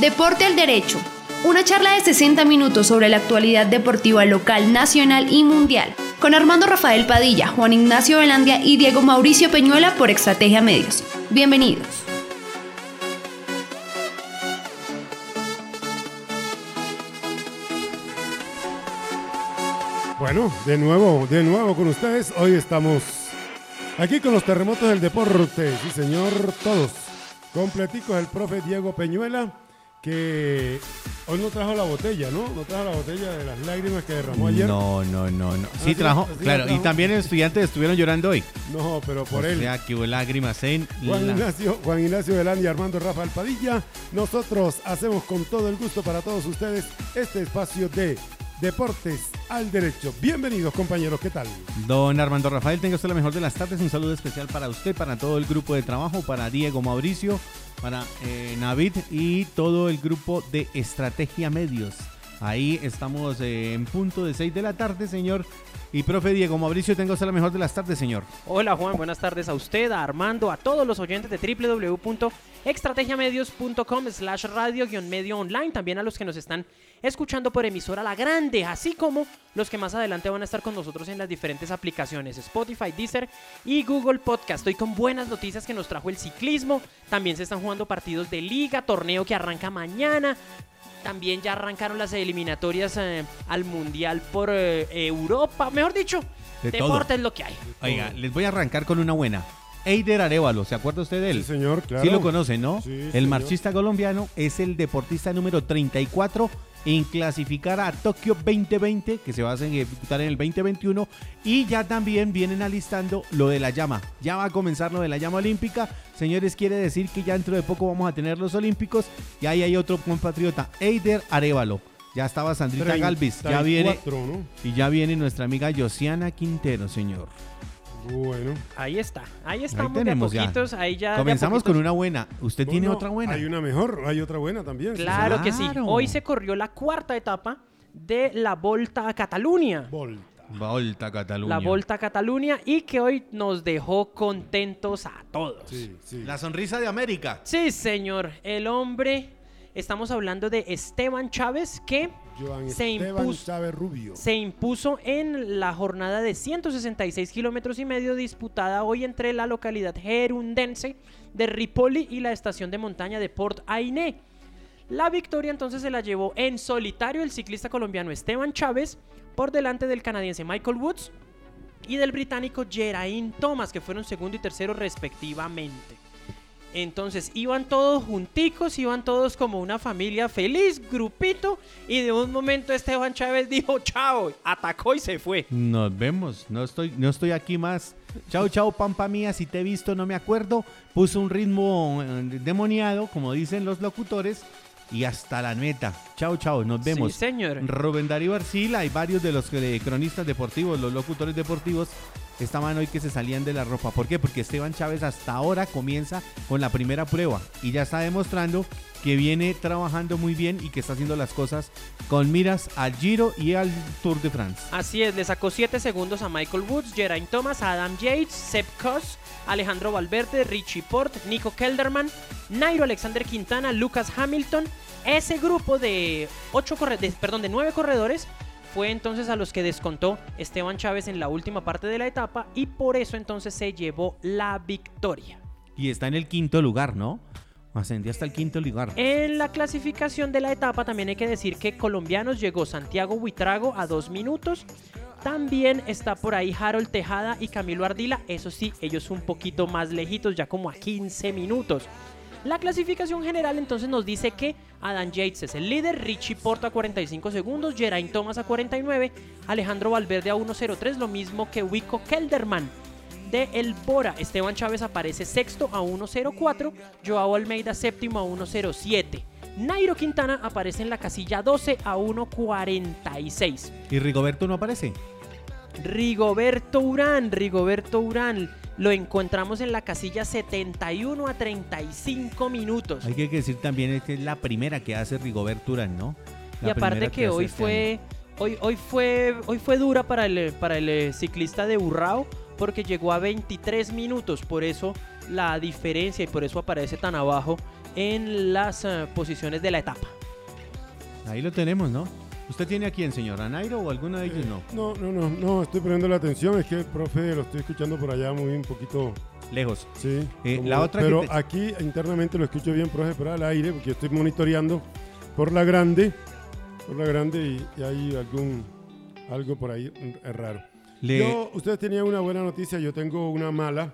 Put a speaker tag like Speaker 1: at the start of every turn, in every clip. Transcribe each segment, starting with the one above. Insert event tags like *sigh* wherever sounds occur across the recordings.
Speaker 1: Deporte al Derecho. Una charla de 60 minutos sobre la actualidad deportiva local, nacional y mundial. Con Armando Rafael Padilla, Juan Ignacio Velandia y Diego Mauricio Peñuela por Estrategia Medios. Bienvenidos.
Speaker 2: Bueno, de nuevo, de nuevo con ustedes. Hoy estamos aquí con los terremotos del deporte. Sí, señor, todos. Completicos el profe Diego Peñuela, que hoy no trajo la botella, ¿no? No trajo la botella de las lágrimas que derramó ayer.
Speaker 3: No, no, no, no. Sí
Speaker 2: sí,
Speaker 3: trajo, claro.
Speaker 2: trajo.
Speaker 3: Y también los estudiantes estuvieron llorando hoy.
Speaker 2: No, pero por
Speaker 3: o
Speaker 2: él.
Speaker 3: sea, que hubo lágrimas en
Speaker 2: Juan
Speaker 3: la-
Speaker 2: Ignacio, Juan Ignacio Velán y Armando Rafael Padilla, nosotros hacemos con todo el gusto para todos ustedes este espacio de Deportes al Derecho. Bienvenidos compañeros, ¿qué tal?
Speaker 3: Don Armando Rafael, tenga usted la mejor de las tardes. Un saludo especial para usted, para todo el grupo de trabajo, para Diego Mauricio, para eh, Navid y todo el grupo de Estrategia Medios. Ahí estamos eh, en punto de 6 de la tarde, señor. Y profe Diego Mauricio, tenga usted la mejor de las tardes, señor.
Speaker 4: Hola Juan, buenas tardes a usted, a Armando, a todos los oyentes de www.extrategiamedios.com slash radio guion medio online, también a los que nos están escuchando por emisora La Grande, así como los que más adelante van a estar con nosotros en las diferentes aplicaciones Spotify, Deezer y Google Podcast. Estoy con buenas noticias que nos trajo el ciclismo, también se están jugando partidos de liga, torneo que arranca mañana, también ya arrancaron las eliminatorias eh, al Mundial por eh, Europa. Mejor dicho,
Speaker 3: De todo.
Speaker 4: deporte es lo que hay.
Speaker 3: Oiga, les voy a arrancar con una buena. Eider Arevalo, ¿se acuerda usted de él?
Speaker 2: Sí, señor, claro.
Speaker 3: Sí lo conoce, ¿no?
Speaker 2: Sí,
Speaker 3: el
Speaker 2: señor.
Speaker 3: marchista colombiano es el deportista número 34 en clasificar a Tokio 2020, que se va a ejecutar en el 2021, y ya también vienen alistando lo de la llama. Ya va a comenzar lo de la llama olímpica. Señores, quiere decir que ya dentro de poco vamos a tener los olímpicos, y ahí hay otro compatriota, Eider Arevalo. Ya estaba Sandrita Galvis, ya viene,
Speaker 2: 34, ¿no?
Speaker 3: y ya viene nuestra amiga Josiana Quintero, señor.
Speaker 2: Bueno.
Speaker 4: Ahí está, ahí estamos
Speaker 3: tenemos
Speaker 4: de a poquitos, ahí ya. de a
Speaker 3: Comenzamos con una buena. ¿Usted tiene otra buena?
Speaker 2: Hay una mejor, hay otra buena también.
Speaker 4: Claro que sí. Hoy se corrió la cuarta etapa de la Volta a Cataluña.
Speaker 2: Volta.
Speaker 3: Volta a Cataluña.
Speaker 4: La Volta a Cataluña y que hoy nos dejó contentos a todos.
Speaker 2: Sí, sí.
Speaker 3: La sonrisa de América.
Speaker 4: Sí, señor. El hombre, estamos hablando de Esteban Chávez que
Speaker 2: Joan
Speaker 4: se impuso,
Speaker 2: Chávez Rubio.
Speaker 4: se impuso en la jornada de 166 kilómetros y medio disputada hoy entre la localidad gerundense de Ripoli y la estación de montaña de Port Ainé. La victoria entonces se la llevó en solitario el ciclista colombiano Esteban Chávez por delante del canadiense Michael Woods y del británico Geraint Thomas que fueron segundo y tercero respectivamente. Entonces iban todos junticos, iban todos como una familia feliz, grupito, y de un momento Esteban Chávez dijo chao, atacó y se fue.
Speaker 3: Nos vemos. No estoy, no estoy aquí más. Chao, chao, pampa mía. Si te he visto, no me acuerdo. Puso un ritmo eh, demoniado, como dicen los locutores. Y hasta la meta. Chao, chao. Nos vemos.
Speaker 4: Sí, señor.
Speaker 3: Rubén Darío Arcila y varios de los eh, cronistas deportivos, los locutores deportivos, estaban hoy que se salían de la ropa. ¿Por qué? Porque Esteban Chávez hasta ahora comienza con la primera prueba y ya está demostrando que viene trabajando muy bien y que está haciendo las cosas con miras al Giro y al Tour de France.
Speaker 4: Así es, le sacó 7 segundos a Michael Woods, Geraint Thomas, Adam Yates, Sepp Kuss, Alejandro Valverde, Richie Port, Nico Kelderman, Nairo Alexander Quintana, Lucas Hamilton. Ese grupo de ocho corre perdón, de 9 corredores fue entonces a los que descontó Esteban Chávez en la última parte de la etapa y por eso entonces se llevó la victoria.
Speaker 3: Y está en el quinto lugar, ¿no? Ascendió hasta el quinto lugar.
Speaker 4: En la clasificación de la etapa también hay que decir que colombianos llegó Santiago Buitrago a dos minutos. También está por ahí Harold Tejada y Camilo Ardila. Eso sí, ellos un poquito más lejitos, ya como a 15 minutos. La clasificación general entonces nos dice que Adam Yates es el líder, Richie Porta a 45 segundos, Geraint Thomas a 49, Alejandro Valverde a 1.03, lo mismo que Wico Kelderman de El Bora. Esteban Chávez aparece sexto a 1.04, Joao Almeida séptimo a 1.07. Nairo Quintana aparece en la casilla 12 a 1.46.
Speaker 3: ¿Y Rigoberto no aparece?
Speaker 4: Rigoberto Urán, Rigoberto Urán, lo encontramos en la casilla 71 a 35 minutos.
Speaker 3: Hay que decir también que es la primera que hace Rigoberto Urán, ¿no? La
Speaker 4: y aparte que hoy
Speaker 3: este
Speaker 4: fue, hoy, hoy fue, hoy fue dura para el, para el eh, ciclista de Burrao porque llegó a 23 minutos, por eso la diferencia y por eso aparece tan abajo en las eh, posiciones de la etapa.
Speaker 3: Ahí lo tenemos, ¿no? ¿Usted tiene a quién, señor? ¿A Nairo o alguno de ellos no?
Speaker 2: No, no, no, no, estoy poniendo la atención. Es que el profe lo estoy escuchando por allá muy un poquito.
Speaker 3: Lejos.
Speaker 2: Sí.
Speaker 3: Eh,
Speaker 2: como-
Speaker 3: la otra que
Speaker 2: pero
Speaker 3: te-
Speaker 2: aquí internamente lo escucho bien, profe, pero al aire, porque estoy monitoreando por la grande. Por la grande y, y hay algún. Algo por ahí raro.
Speaker 3: Le-
Speaker 2: Yo, ustedes tenían una buena noticia, yo tengo una mala.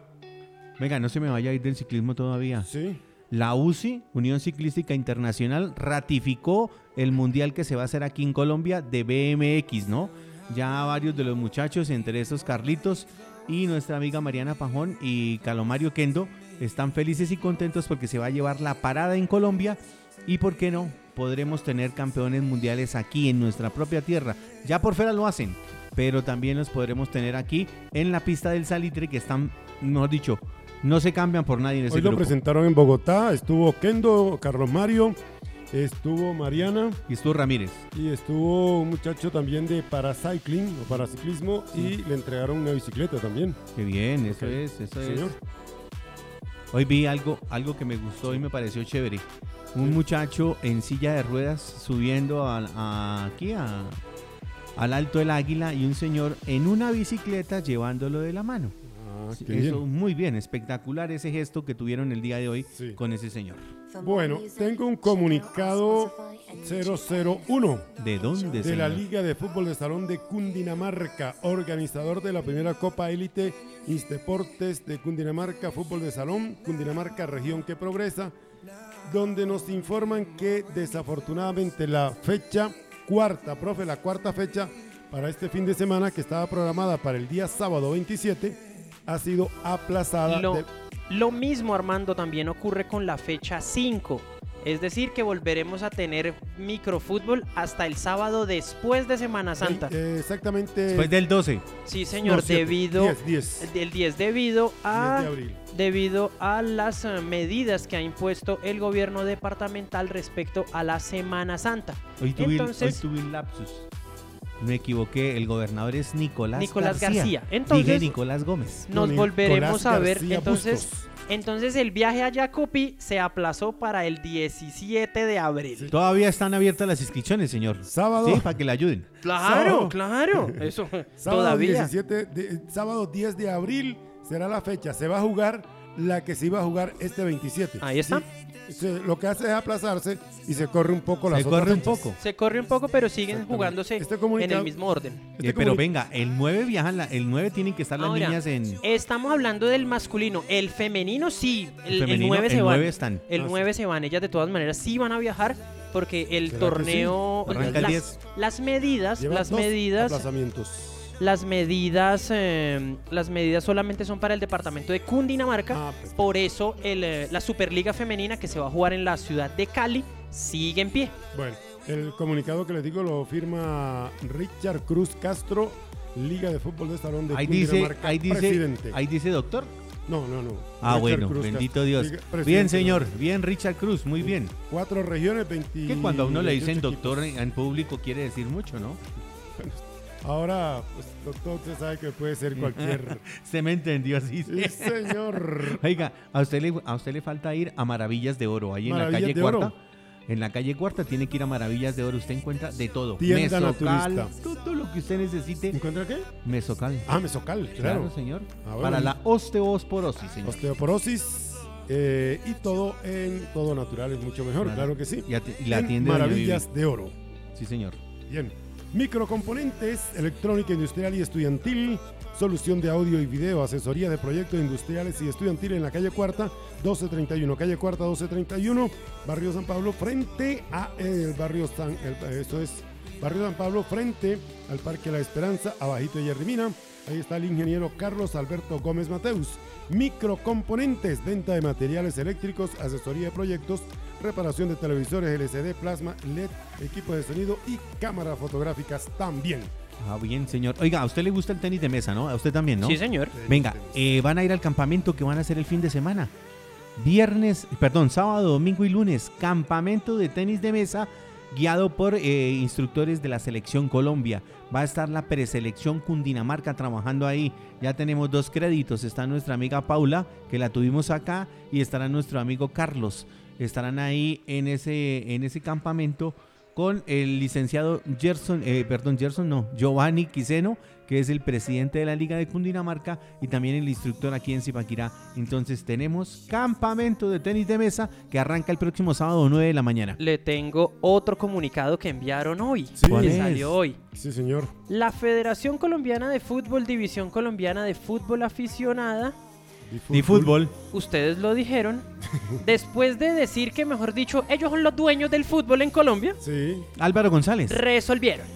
Speaker 3: Venga, no se me vaya a ir del ciclismo todavía.
Speaker 2: Sí.
Speaker 3: La UCI, Unión Ciclística Internacional, ratificó el mundial que se va a hacer aquí en Colombia de BMX, ¿no? Ya varios de los muchachos, entre esos Carlitos y nuestra amiga Mariana Pajón y Calomario Kendo, están felices y contentos porque se va a llevar la parada en Colombia y, ¿por qué no? Podremos tener campeones mundiales aquí en nuestra propia tierra. Ya por fuera lo hacen, pero también los podremos tener aquí en la pista del Salitre que están, mejor dicho, no se cambian por nadie en ese
Speaker 2: Hoy lo
Speaker 3: grupo.
Speaker 2: presentaron en Bogotá. Estuvo Kendo, Carlos Mario, estuvo Mariana
Speaker 3: Y estuvo Ramírez.
Speaker 2: y estuvo un muchacho también de paracycling o paraciclismo y le entregaron una bicicleta también.
Speaker 3: Qué bien, eso es, eso es.
Speaker 2: Señor.
Speaker 3: Hoy vi algo, algo que me gustó y me pareció chévere. Un muchacho en silla de ruedas subiendo a, a- aquí a- al Alto del Águila y un señor en una bicicleta llevándolo de la mano.
Speaker 2: Ah,
Speaker 3: Sí,
Speaker 2: qué
Speaker 3: Eso,
Speaker 2: bien.
Speaker 3: muy bien, espectacular ese gesto que tuvieron el día de hoy
Speaker 2: Sí.
Speaker 3: con ese señor.
Speaker 2: Bueno, tengo un comunicado 001
Speaker 3: ¿De dónde,
Speaker 2: de la? Liga de Fútbol de Salón de Cundinamarca, organizador de la primera Copa Élite Insteportes de Cundinamarca, Fútbol de Salón, Cundinamarca, región que progresa, donde nos informan que desafortunadamente la fecha cuarta, profe, la cuarta fecha para este fin de semana que estaba programada para el día sábado 27, ha sido aplazada.
Speaker 4: Lo,
Speaker 2: de-
Speaker 4: lo mismo, Armando, también ocurre con la fecha 5. Es decir, que volveremos a tener microfútbol hasta el sábado después de Semana Santa.
Speaker 2: eh, exactamente.
Speaker 3: Después del 12.
Speaker 4: Sí, señor,
Speaker 2: no,
Speaker 4: debido
Speaker 2: 10, 10,
Speaker 4: el 10 debido
Speaker 2: 10
Speaker 4: a
Speaker 2: de abril.
Speaker 4: debido a las eh, medidas que ha impuesto el gobierno departamental respecto a la Semana Santa.
Speaker 3: Hoy tuve,
Speaker 4: Entonces-
Speaker 3: hoy tuve un lapsus. Me equivoqué, el gobernador es Nicolás,
Speaker 4: Nicolás
Speaker 3: García.
Speaker 4: García.
Speaker 3: Dije
Speaker 4: Entonces-
Speaker 3: Nicolás Gómez.
Speaker 4: Nos volveremos a ver.
Speaker 2: García
Speaker 4: Entonces,
Speaker 2: Bustos.
Speaker 4: entonces el viaje a Yacupi se aplazó para el 17 de abril.
Speaker 3: Todavía están abiertas las inscripciones, señor.
Speaker 2: Sábado.
Speaker 3: Sí, para que le ayuden.
Speaker 4: Claro,
Speaker 2: Sábado.
Speaker 4: claro. *laughs* Eso
Speaker 2: Sábado
Speaker 4: todavía.
Speaker 2: 17 de- sábado 10 de abril será la fecha. Se va a jugar la que se iba a jugar este 27.
Speaker 4: Ahí está.
Speaker 2: Sí, se- lo que hace es aplazarse y se corre un poco las
Speaker 3: Se corre un
Speaker 2: fechas.
Speaker 3: poco.
Speaker 4: Se corre un poco, pero siguen jugándose
Speaker 2: Este
Speaker 4: en el mismo orden.
Speaker 2: Este
Speaker 3: Eh, pero venga, el 9 viajan, la- el 9 tienen que estar las
Speaker 4: Ahora,
Speaker 3: niñas en...
Speaker 4: Estamos hablando del masculino. El femenino sí. El, el
Speaker 3: femenino,
Speaker 4: 9 se
Speaker 3: el
Speaker 4: van.
Speaker 3: 9 están.
Speaker 4: El
Speaker 2: Ah, sí.
Speaker 4: 9 se van. Ellas de todas maneras sí van a viajar porque el
Speaker 2: ¿Será que
Speaker 4: torneo.
Speaker 3: sí? Arranca el
Speaker 4: las,
Speaker 3: 10.
Speaker 4: las medidas. Las medidas.
Speaker 2: aplazamientos.
Speaker 4: Las medidas. eh, las medidas solamente son para el departamento de Cundinamarca.
Speaker 2: Ah, pues.
Speaker 4: Por eso el, eh, la Superliga Femenina que se va a jugar en la ciudad de Cali sigue en pie.
Speaker 2: Bueno, el comunicado que les digo lo firma Richard Cruz Castro, Liga de Fútbol de Salón de
Speaker 3: Ahí dice,
Speaker 2: Cundinamarca,
Speaker 3: ahí dice,
Speaker 2: presidente.
Speaker 3: ahí dice doctor.
Speaker 2: No, no, no.
Speaker 3: Ah,
Speaker 2: Richard
Speaker 3: bueno,
Speaker 2: Cruz
Speaker 3: bendito
Speaker 2: Castro,
Speaker 3: Dios.
Speaker 2: Liga-
Speaker 3: Bien, señor, bien Richard Cruz, muy bien.
Speaker 2: Cuatro regiones, 20.
Speaker 3: Que cuando a uno le dicen
Speaker 2: 28
Speaker 3: doctor
Speaker 2: equipos.
Speaker 3: en en público quiere decir mucho, ¿no?
Speaker 2: Ahora, pues, doctor, usted sabe que puede ser cualquier. *laughs*
Speaker 3: Se me entendió así.
Speaker 2: sí, señor. *laughs*
Speaker 3: Oiga, a usted le, a usted le falta ir a Maravillas de Oro, ahí en la calle Cuarta.
Speaker 2: Oro.
Speaker 3: En la calle Cuarta tiene que ir a Maravillas de Oro. Usted encuentra de todo.
Speaker 2: Tienda
Speaker 3: Mesocal,
Speaker 2: naturista.
Speaker 3: todo lo que usted necesite.
Speaker 2: ¿Encuentra qué?
Speaker 3: Mesocal.
Speaker 2: Ah, mesocal,
Speaker 3: claro,
Speaker 2: claro.
Speaker 3: señor.
Speaker 2: Ah, bueno.
Speaker 3: Para la osteosporosis, señor.
Speaker 2: Osteoporosis eh, y todo en todo natural es mucho mejor,
Speaker 3: Claro.
Speaker 2: claro que sí.
Speaker 3: Y, y la
Speaker 2: En
Speaker 3: doña
Speaker 2: Maravillas de Oro.
Speaker 3: Sí, señor.
Speaker 2: Bien. Microcomponentes, electrónica industrial y estudiantil, solución de audio y video, asesoría de proyectos industriales y estudiantil en la calle Cuarta, 1231, calle Cuarta 1231, barrio San Pablo, frente a el barrio San, es barrio San Pablo, frente al Parque La Esperanza, abajito de Yerrimina. Ahí está el ingeniero Carlos Alberto Gómez Mateus. Microcomponentes, venta de materiales eléctricos, asesoría de proyectos, reparación de televisores LCD, plasma, LED, equipo de sonido y cámaras fotográficas también.
Speaker 3: Ah, bien, señor. Oiga, a usted le gusta el tenis de mesa, ¿no? A usted también, ¿no?
Speaker 4: Sí, señor.
Speaker 3: Venga, eh, van a ir al campamento que van a hacer el fin de semana. Viernes, perdón, sábado, domingo y lunes, campamento de tenis de mesa guiado por eh, instructores de la selección Colombia. Va a estar la preselección Cundinamarca trabajando ahí. Ya tenemos dos créditos. Está nuestra amiga Paula, que la tuvimos acá, y estará nuestro amigo Carlos. Estarán ahí en ese, en ese campamento con el licenciado Gerson, eh, perdón, Gerson no, Giovanni Quiseno, que es el presidente de la Liga de Cundinamarca y también el instructor aquí en Zipaquirá. Entonces tenemos campamento de tenis de mesa que arranca el próximo sábado 9 de la mañana.
Speaker 4: Le tengo otro comunicado que enviaron hoy.
Speaker 2: Sí.
Speaker 3: ¿Cuál
Speaker 4: que
Speaker 3: es?
Speaker 4: salió hoy.
Speaker 2: Sí, señor.
Speaker 4: La Federación Colombiana de Fútbol, División Colombiana de Fútbol Aficionada,
Speaker 3: De fútbol.
Speaker 4: ustedes lo dijeron, *laughs* después de decir que, mejor dicho, ellos son los dueños del fútbol en Colombia,
Speaker 2: Sí.
Speaker 3: Álvaro González.
Speaker 4: resolvieron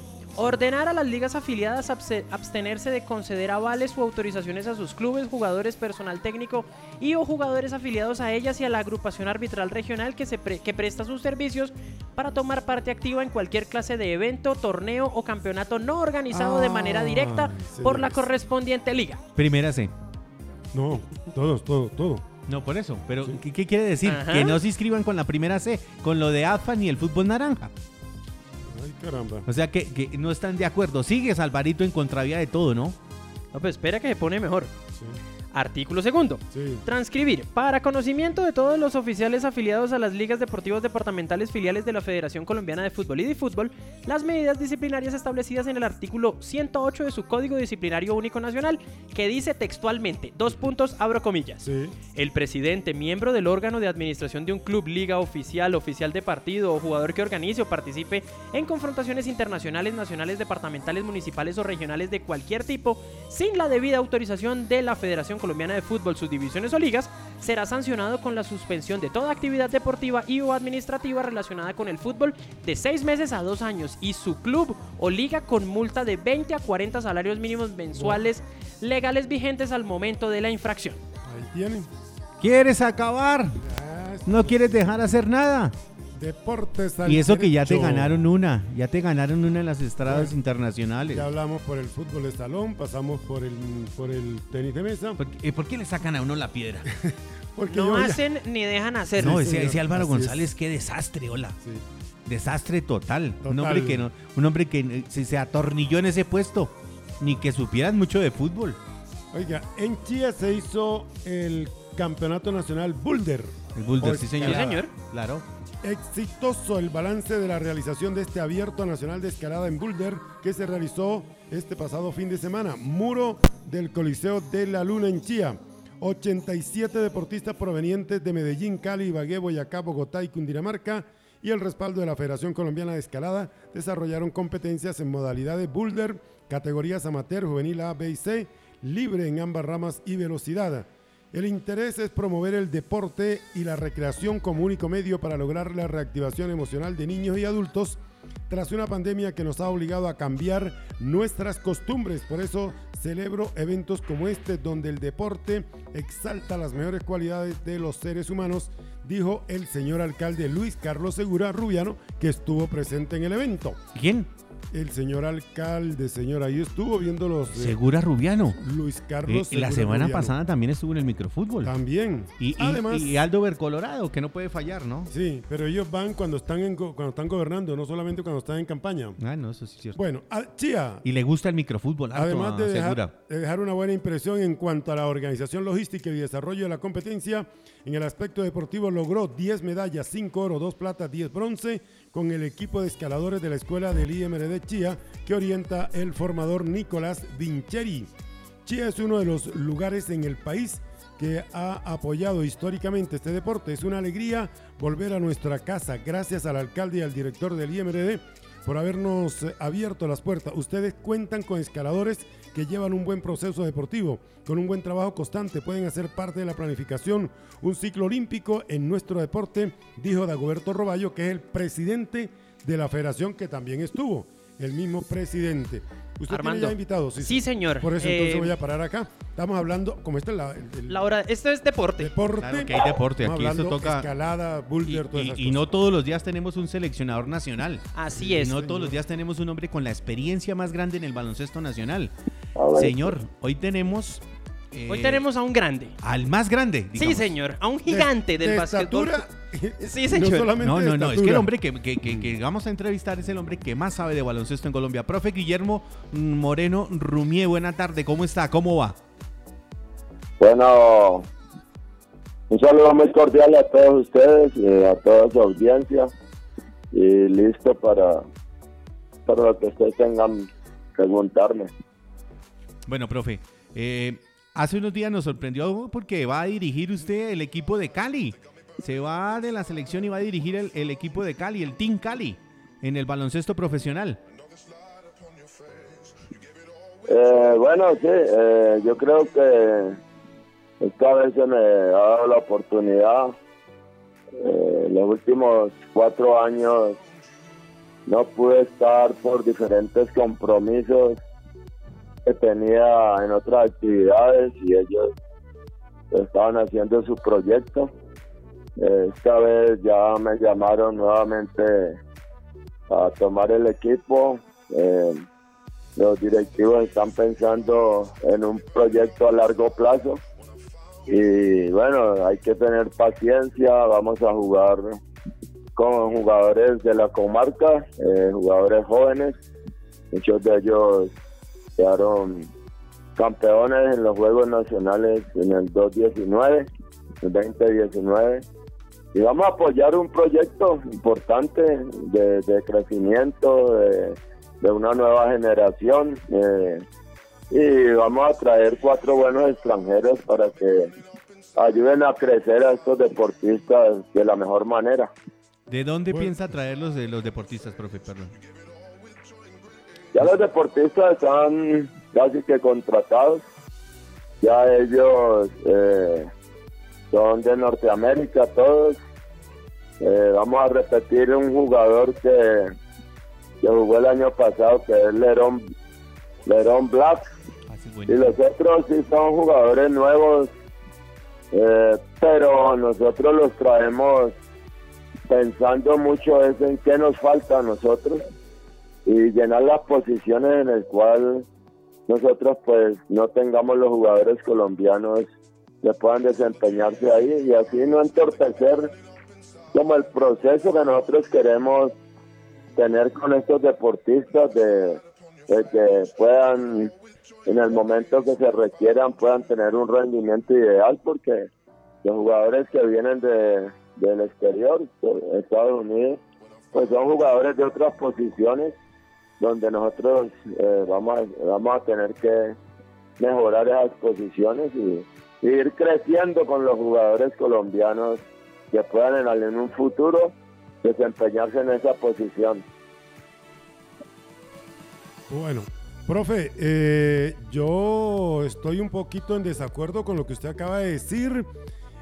Speaker 4: ordenar a las ligas afiliadas abse- abstenerse de conceder avales o autorizaciones a sus clubes, jugadores, personal técnico y o jugadores afiliados a ellas y a la agrupación arbitral regional que, se pre- que presta sus servicios para tomar parte activa en cualquier clase de evento, torneo o campeonato no organizado de manera directa
Speaker 2: Ay,
Speaker 4: por la
Speaker 2: señores.
Speaker 4: correspondiente liga.
Speaker 3: Primera C.
Speaker 2: No, todos, todo, todo.
Speaker 3: No, por eso. Pero,
Speaker 2: Sí.
Speaker 3: ¿qué, qué quiere decir?
Speaker 4: Ajá.
Speaker 3: Que no se inscriban con la primera C, con lo de AFA ni el fútbol naranja.
Speaker 2: Ay, caramba.
Speaker 3: O sea que, que no están de acuerdo. Sigues, Alvarito, en contravía de todo, ¿no?
Speaker 4: No, pues espera que se pone mejor. Artículo segundo.
Speaker 2: sí.
Speaker 4: Transcribir. Para conocimiento de todos los oficiales afiliados a las ligas deportivas departamentales filiales de la Federación Colombiana de Fútbol y de Fútbol, las medidas disciplinarias establecidas en el artículo 108 de su Código Disciplinario Único Nacional, que dice textualmente, dos puntos, abro comillas.
Speaker 2: Sí.
Speaker 4: El presidente, miembro del órgano de administración de un club, liga oficial, oficial de partido o jugador que organice o participe en confrontaciones internacionales, nacionales, departamentales, municipales o regionales de cualquier tipo, sin la debida autorización de la Federación Colombiana de Fútbol, sus divisiones o ligas, será sancionado con la suspensión de toda actividad deportiva y o administrativa relacionada con el fútbol de seis meses a dos años y su club o liga con multa de 20 a 40 salarios mínimos mensuales legales vigentes al momento de la infracción.
Speaker 2: Ahí tienen.
Speaker 3: ¿Quieres acabar? ¿No quieres dejar hacer nada?
Speaker 2: Deportes al
Speaker 3: Y eso que ya te
Speaker 2: derecho.
Speaker 3: ganaron una. Ya te ganaron una en las estradas internacionales.
Speaker 2: Ya hablamos por el fútbol de salón, pasamos por el, por el tenis de mesa.
Speaker 3: ¿Por qué, eh, por qué le sacan a uno la piedra? *laughs*
Speaker 2: Porque
Speaker 4: No
Speaker 2: yo ya-
Speaker 4: hacen ni dejan hacer.
Speaker 3: no, ese,
Speaker 2: señor,
Speaker 3: ese Álvaro
Speaker 2: así es.
Speaker 3: González, qué desastre, hola.
Speaker 2: Sí.
Speaker 3: Desastre total. Un
Speaker 2: Total.
Speaker 3: hombre que no, un hombre que eh, se, se atornilló en ese puesto. Ni que supieran mucho de fútbol.
Speaker 2: Oiga, en Chía se hizo el Campeonato Nacional Boulder.
Speaker 3: El Boulder, sí señor.
Speaker 4: Sí, señor.
Speaker 3: Claro.
Speaker 2: Exitoso el balance de la realización de este abierto nacional de escalada en Boulder que se realizó este pasado fin de semana. Muro del Coliseo de la Luna en Chía. 87 deportistas provenientes de Medellín, Cali, Ibagué, Boyacá, Bogotá y Cundinamarca y el respaldo de la Federación Colombiana de Escalada desarrollaron competencias en modalidades boulder, categorías amateur, juvenil A, B y C, libre en ambas ramas y velocidad. El interés es promover el deporte y la recreación como único medio para lograr la reactivación emocional de niños y adultos tras una pandemia que nos ha obligado a cambiar nuestras costumbres. Por eso celebro eventos como este donde el deporte exalta las mejores cualidades de los seres humanos, dijo el señor alcalde Luis Carlos Segura Rubiano, que estuvo presente en el evento.
Speaker 3: ¿Quién?
Speaker 2: El señor alcalde, señor, ahí estuvo viendo los... eh,
Speaker 3: Segura Rubiano.
Speaker 2: Luis
Speaker 3: Eh,
Speaker 2: Carlos
Speaker 3: la
Speaker 2: Segura
Speaker 3: semana
Speaker 2: Rubiano.
Speaker 3: pasada también estuvo en el microfútbol.
Speaker 2: También.
Speaker 3: Y,
Speaker 2: Además,
Speaker 3: y Aldo Colorado, que no puede fallar, ¿no?
Speaker 2: sí, pero ellos van cuando están, en cuando están gobernando, no solamente cuando están en campaña.
Speaker 3: Ah, no, eso sí es cierto.
Speaker 2: Bueno, a- Chía,
Speaker 3: Y le gusta el microfútbol,
Speaker 2: además de dejar, de dejar una buena impresión en cuanto a la organización logística y desarrollo de la competencia, en el aspecto deportivo logró 10 medallas, 5 oro, 2 plata, 10 bronce, con el equipo de escaladores de la escuela del IMRD Chía, que orienta el formador Nicolás Vincheri. Chía es uno de los lugares en el país que ha apoyado históricamente este deporte. Es una alegría volver a nuestra casa. Gracias al alcalde y al director del IMRD por habernos eh, abierto las puertas. Ustedes cuentan con escaladores que llevan un buen proceso deportivo, con un buen trabajo constante, pueden hacer parte de la planificación, un ciclo olímpico en nuestro deporte, dijo Dagoberto Roballo, que es el presidente de la federación que también estuvo, el mismo presidente. ¿Usted
Speaker 4: Armando.
Speaker 2: tiene ya invitados?
Speaker 4: Sí, señor.
Speaker 2: Por eso
Speaker 4: Eh,
Speaker 2: entonces voy a parar acá. Estamos hablando, como la, el, el
Speaker 4: La hora, esto es deporte.
Speaker 2: deporte.
Speaker 3: Claro que hay deporte,
Speaker 2: Estamos
Speaker 3: aquí esto
Speaker 2: hablando
Speaker 3: toca-
Speaker 2: escalada,
Speaker 3: Y,
Speaker 2: boulder, todas
Speaker 3: y-
Speaker 2: esas
Speaker 3: y
Speaker 2: cosas.
Speaker 3: no todos los días tenemos un seleccionador nacional.
Speaker 4: Así
Speaker 3: Y
Speaker 4: es.
Speaker 3: no todos los días tenemos un hombre con la experiencia más grande en el baloncesto nacional. Señor, hoy tenemos... eh,
Speaker 4: Hoy tenemos a un grande.
Speaker 3: Al más grande,
Speaker 4: Sí, señor. A un
Speaker 2: De-
Speaker 4: gigante del
Speaker 2: de
Speaker 4: básquetbol. *laughs* Sí,
Speaker 2: No
Speaker 4: señor.
Speaker 2: solamente
Speaker 3: No, no, no, es que el hombre que, que- que- que vamos a entrevistar es el hombre que más sabe de baloncesto en Colombia. Profe Guillermo Moreno Rumie, buena tarde, ¿cómo está? ¿Cómo va?
Speaker 5: Bueno, Un saludo muy cordial a todos ustedes, y a toda su audiencia y listo para, para lo que ustedes tengan que preguntarme.
Speaker 3: Bueno, profe, eh, hace unos días nos sorprendió porque va a dirigir usted el equipo de Cali. Se va de la selección y va a dirigir el, equipo de Cali, el Team Cali, en el baloncesto profesional.
Speaker 5: Eh, bueno, sí, eh, yo creo que esta vez se me ha dado la oportunidad. Eh, los últimos cuatro años no pude estar por diferentes compromisos tenía en otras actividades y ellos estaban haciendo su proyecto. Esta vez ya me llamaron nuevamente a tomar el equipo. Eh, los directivos están pensando en un proyecto a largo plazo y bueno, hay que tener paciencia, vamos a jugar con jugadores de la comarca, eh, jugadores jóvenes, muchos de ellos quedaron campeones en los Juegos Nacionales en el 2019, el 2019. Y vamos a apoyar un proyecto importante de, de crecimiento, de, de una nueva generación. Eh, y vamos a traer cuatro buenos extranjeros para que ayuden a crecer a estos deportistas de la mejor manera.
Speaker 3: ¿De dónde
Speaker 2: Bueno.
Speaker 3: piensa traerlos de los deportistas, profe? Perdón.
Speaker 5: Ya los deportistas están casi que contratados. Ya ellos eh, son de Norteamérica todos. Eh, vamos a repetir un jugador que, que jugó el año pasado, que es Lerón, Lerón Black.
Speaker 3: Así
Speaker 5: Y los otros sí son jugadores nuevos, eh, pero nosotros los traemos pensando mucho es en qué nos falta a nosotros y llenar las posiciones en el cual nosotros pues no tengamos los jugadores colombianos que puedan desempeñarse ahí y así no entorpecer como el proceso que nosotros queremos tener con estos deportistas de, que puedan en el momento que se requieran puedan tener un rendimiento ideal porque los jugadores que vienen de, del exterior, de Estados Unidos, pues son jugadores de otras posiciones donde nosotros eh, vamos, a, vamos a tener que mejorar esas posiciones y, ir creciendo con los jugadores colombianos que puedan en, en un futuro desempeñarse en esa posición.
Speaker 2: Bueno, profe, eh, yo estoy un poquito en desacuerdo con lo que usted acaba de decir,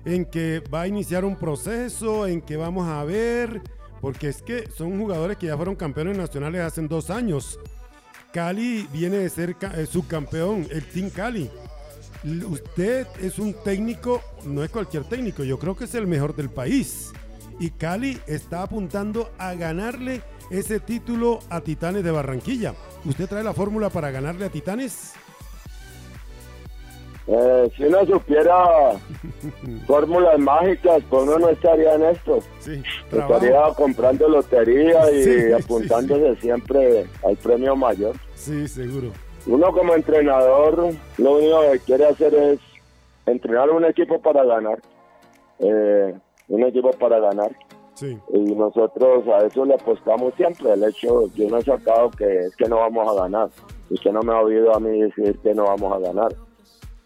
Speaker 2: en que va a iniciar un proceso, en que vamos a ver, porque es que son jugadores que ya fueron campeones nacionales hace dos años. Cali viene de ser eh, subcampeón, el Team Cali. Usted es un técnico, no es cualquier técnico, yo creo que es el mejor del país. Y Cali está apuntando a ganarle ese título a Titanes de Barranquilla. ¿Usted trae la fórmula para ganarle a Titanes?
Speaker 5: Eh, si uno supiera *laughs* fórmulas mágicas, pues uno no estaría en esto.
Speaker 2: Sí,
Speaker 5: Estaría comprando lotería y
Speaker 2: Sí, sí,
Speaker 5: apuntándose siempre al premio mayor.
Speaker 2: Sí, seguro.
Speaker 5: Uno como entrenador lo único que quiere hacer es entrenar un equipo para ganar. Eh, un equipo para ganar.
Speaker 2: Sí,
Speaker 5: Y nosotros a eso le apostamos siempre. El hecho, yo no he sacado que es que no vamos a ganar. Usted no me ha oído a mí decir que no vamos a ganar.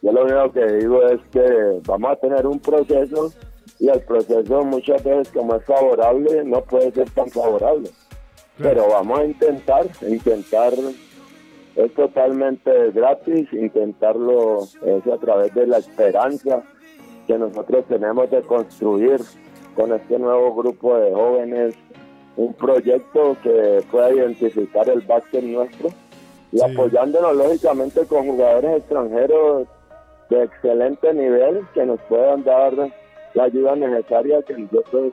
Speaker 5: Yo lo único que digo es que vamos a tener un proceso y el proceso muchas veces como es favorable no puede ser tan favorable. Pero vamos a intentar, intentar es totalmente gratis, intentarlo es a través de la esperanza que nosotros tenemos de construir con este nuevo grupo de jóvenes un proyecto que pueda identificar el básquet nuestro y
Speaker 2: Sí.
Speaker 5: apoyándonos lógicamente con jugadores extranjeros de excelente nivel que nos puedan dar la ayuda necesaria que nosotros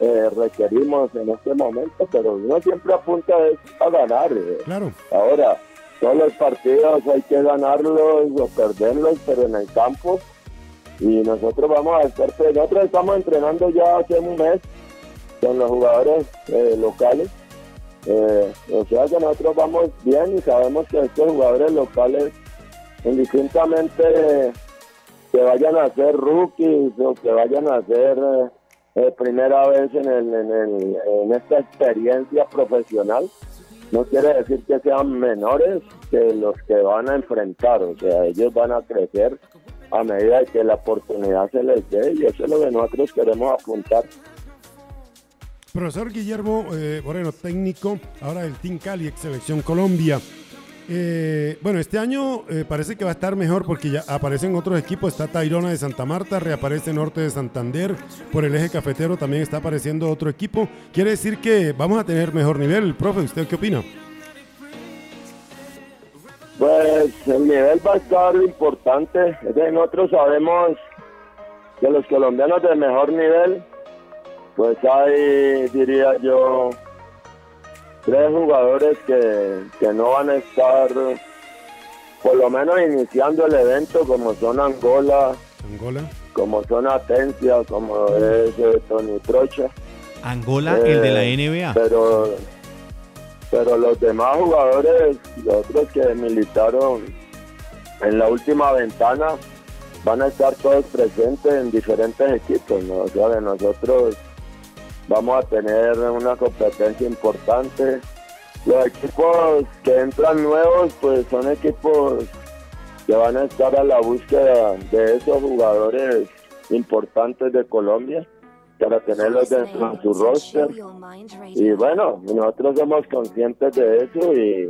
Speaker 5: eh, requerimos en este momento, pero uno siempre apunta a ganar. eh.
Speaker 2: claro.
Speaker 5: Ahora, todos los partidos hay que ganarlos o perderlos, pero en el campo. Y nosotros vamos a estar, pues, nosotros estamos entrenando ya hace un mes con los jugadores eh, locales. Eh, o sea que nosotros vamos bien y sabemos que estos jugadores locales, indistintamente que vayan a ser rookies o que vayan a ser eh, eh, primera vez en, el, en, el, en esta experiencia profesional, no quiere decir que sean menores que los que van a enfrentar, o sea, ellos van a crecer a medida que la oportunidad se les dé y eso es lo que nosotros queremos apuntar.
Speaker 2: Profesor Guillermo eh, Moreno, técnico, ahora del Team Cali, ex selección Colombia. Eh, bueno, este año eh, parece que va a estar mejor porque ya aparecen otros equipos. Está Tairona de Santa Marta, reaparece Norte de Santander. Por el eje cafetero también está apareciendo otro equipo. Quiere decir que vamos a tener mejor nivel. Profe, ¿usted qué opina?
Speaker 5: Pues el nivel va a estar importante. Nosotros sabemos que los colombianos de mejor nivel, pues hay, diría yo, tres jugadores que, que no van a estar, por lo menos iniciando el evento, como son Angola,
Speaker 2: Angola.
Speaker 5: como son Atencia, como es eh, Tony Trocha.
Speaker 3: Angola, el de la
Speaker 5: Eh,
Speaker 3: NBA.
Speaker 5: Pero, pero los demás jugadores, los otros que militaron en la última ventana, van a estar todos presentes en diferentes equipos, ¿no? O sea, que nosotros vamos a tener una competencia importante. Los equipos que entran nuevos, pues son equipos que van a estar a la búsqueda de esos jugadores importantes de Colombia para tenerlos dentro de su roster. Y bueno, nosotros somos conscientes de eso y,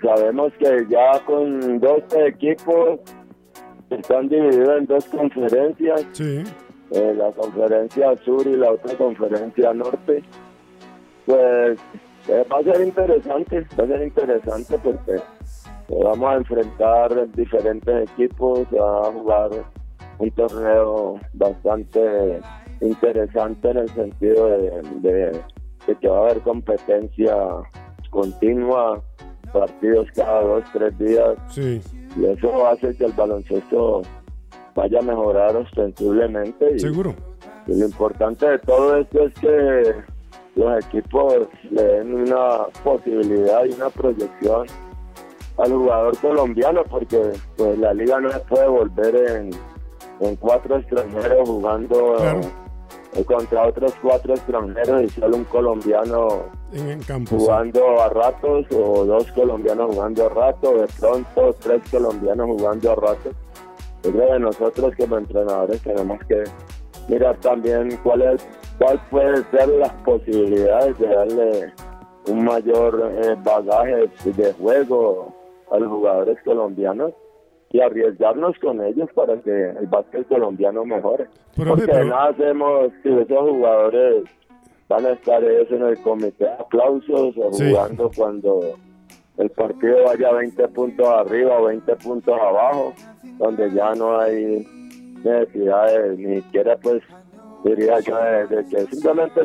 Speaker 5: sabemos que ya con 12 equipos están divididos en dos conferencias,
Speaker 2: Sí.
Speaker 5: Eh, la conferencia sur y la otra conferencia norte. Pues eh, va a ser interesante, va a ser interesante porque eh, vamos a enfrentar diferentes equipos, se va a jugar un torneo bastante interesante en el sentido de, de- de que va a haber competencia continua, partidos cada dos, tres días,
Speaker 2: Sí.
Speaker 5: y eso hace que el baloncesto vaya a mejorar ostensiblemente. Y,
Speaker 2: Seguro.
Speaker 5: y lo importante de todo esto es que los equipos le den una posibilidad y una proyección al jugador colombiano, porque pues la liga no se puede volver en, en cuatro extranjeros jugando
Speaker 2: Claro.
Speaker 5: contra otros cuatro extranjeros y solo un colombiano
Speaker 2: En, campo. sí.
Speaker 5: jugando a ratos o dos colombianos jugando a ratos, de pronto tres colombianos jugando a ratos. Creo que nosotros como entrenadores tenemos que mirar también cuál es cuál puede ser las posibilidades de darle un mayor eh, bagaje de juego a los jugadores colombianos y arriesgarnos con ellos para que el básquet colombiano mejore. Porque de
Speaker 2: pero-
Speaker 5: nada hacemos si esos jugadores van a estar ellos en el comité de aplausos o
Speaker 2: Sí.
Speaker 5: jugando cuando el partido vaya 20 puntos arriba o 20 puntos abajo, donde ya no hay necesidad de ni siquiera pues diría yo de, de que simplemente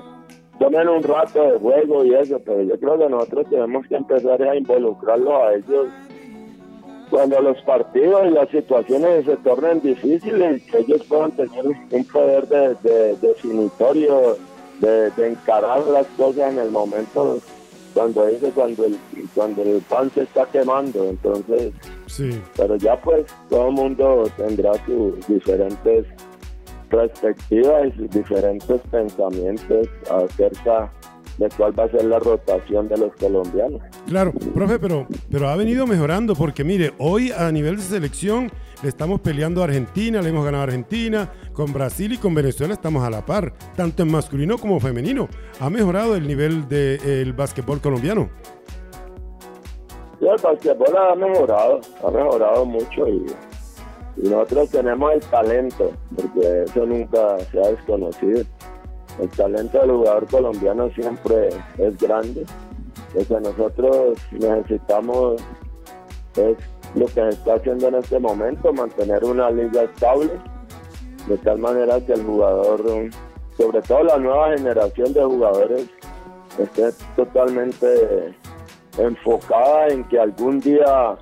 Speaker 5: tomen un rato de juego y eso, pero yo creo que nosotros tenemos que empezar a involucrarlos a ellos cuando los partidos y las situaciones se tornen difíciles, que ellos puedan tener un poder de, de- definitorio, de, de encarar las cosas en el momento cuando dice cuando el cuando el pan se está quemando, entonces,
Speaker 2: Sí.
Speaker 5: pero ya pues todo el mundo tendrá sus diferentes perspectivas y sus diferentes pensamientos acerca de cuál va a ser la rotación de los colombianos.
Speaker 2: Claro, profe, pero, pero ha venido mejorando porque mire, hoy a nivel de selección le estamos peleando a Argentina, le hemos ganado a Argentina, con Brasil y con Venezuela estamos a la par, tanto en masculino como femenino. Ha mejorado el nivel del básquetbol colombiano.
Speaker 5: Sí, el basquetbol ha mejorado, ha mejorado mucho y, y nosotros tenemos el talento, porque eso nunca se ha desconocido. El talento del jugador colombiano siempre es grande. Lo que nosotros necesitamos es lo que se está haciendo en este momento, mantener una liga estable, de tal manera que el jugador, sobre todo la nueva generación de jugadores, esté totalmente enfocada en que algún día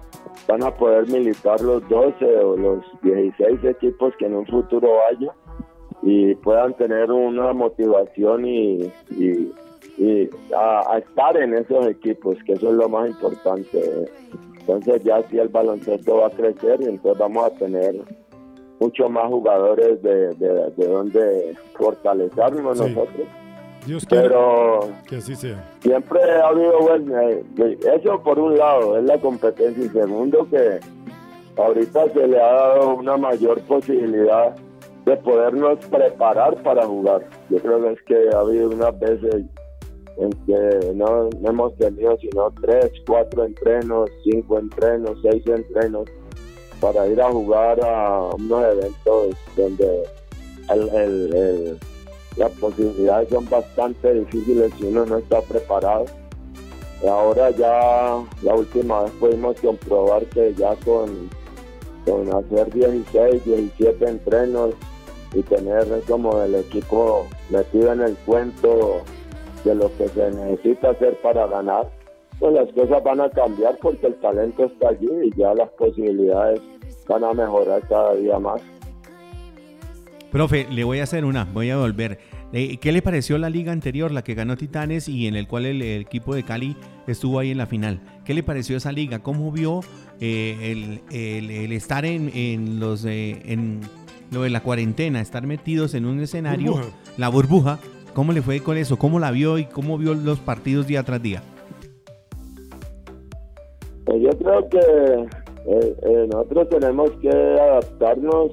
Speaker 5: van a poder militar los 12 o los 16 equipos que en un futuro haya y puedan tener una motivación y, y- a, a estar en esos equipos, que eso es lo más importante. Entonces ya si el baloncesto va a crecer y entonces vamos a tener mucho más jugadores de, de, donde fortalecernos nosotros.
Speaker 2: Dios
Speaker 5: Pero
Speaker 2: que así sea.
Speaker 5: Siempre ha habido, bueno, eh, eso por un lado es la competencia y segundo que ahorita se le ha dado una mayor posibilidad de podernos preparar para jugar. Yo creo que es que ha habido unas veces en que no, hemos tenido sino tres, cuatro entrenos, cinco entrenos, seis entrenos para ir a jugar a unos eventos donde las posibilidades son bastante difíciles si uno no está preparado. Ahora ya la última vez pudimos comprobar que ya con, con hacer 16, 17 entrenos y tener como el equipo metido en el cuento de lo que se necesita hacer para ganar, pues las cosas van a cambiar porque el talento está allí y ya las posibilidades van a mejorar cada día más.
Speaker 3: Profe, le voy a hacer una, voy a volver. Eh, ¿Qué le pareció la liga anterior, la que ganó Titanes y en el cual el, equipo de Cali estuvo ahí en la final? ¿Qué le pareció esa liga? ¿Cómo vio eh, el, estar en, los eh, en lo de la cuarentena, estar metidos en un escenario, la burbuja? ¿Cómo le fue con eso? ¿Cómo la vio y cómo vio los partidos día tras día?
Speaker 5: Pues yo creo que eh, eh, nosotros tenemos que adaptarnos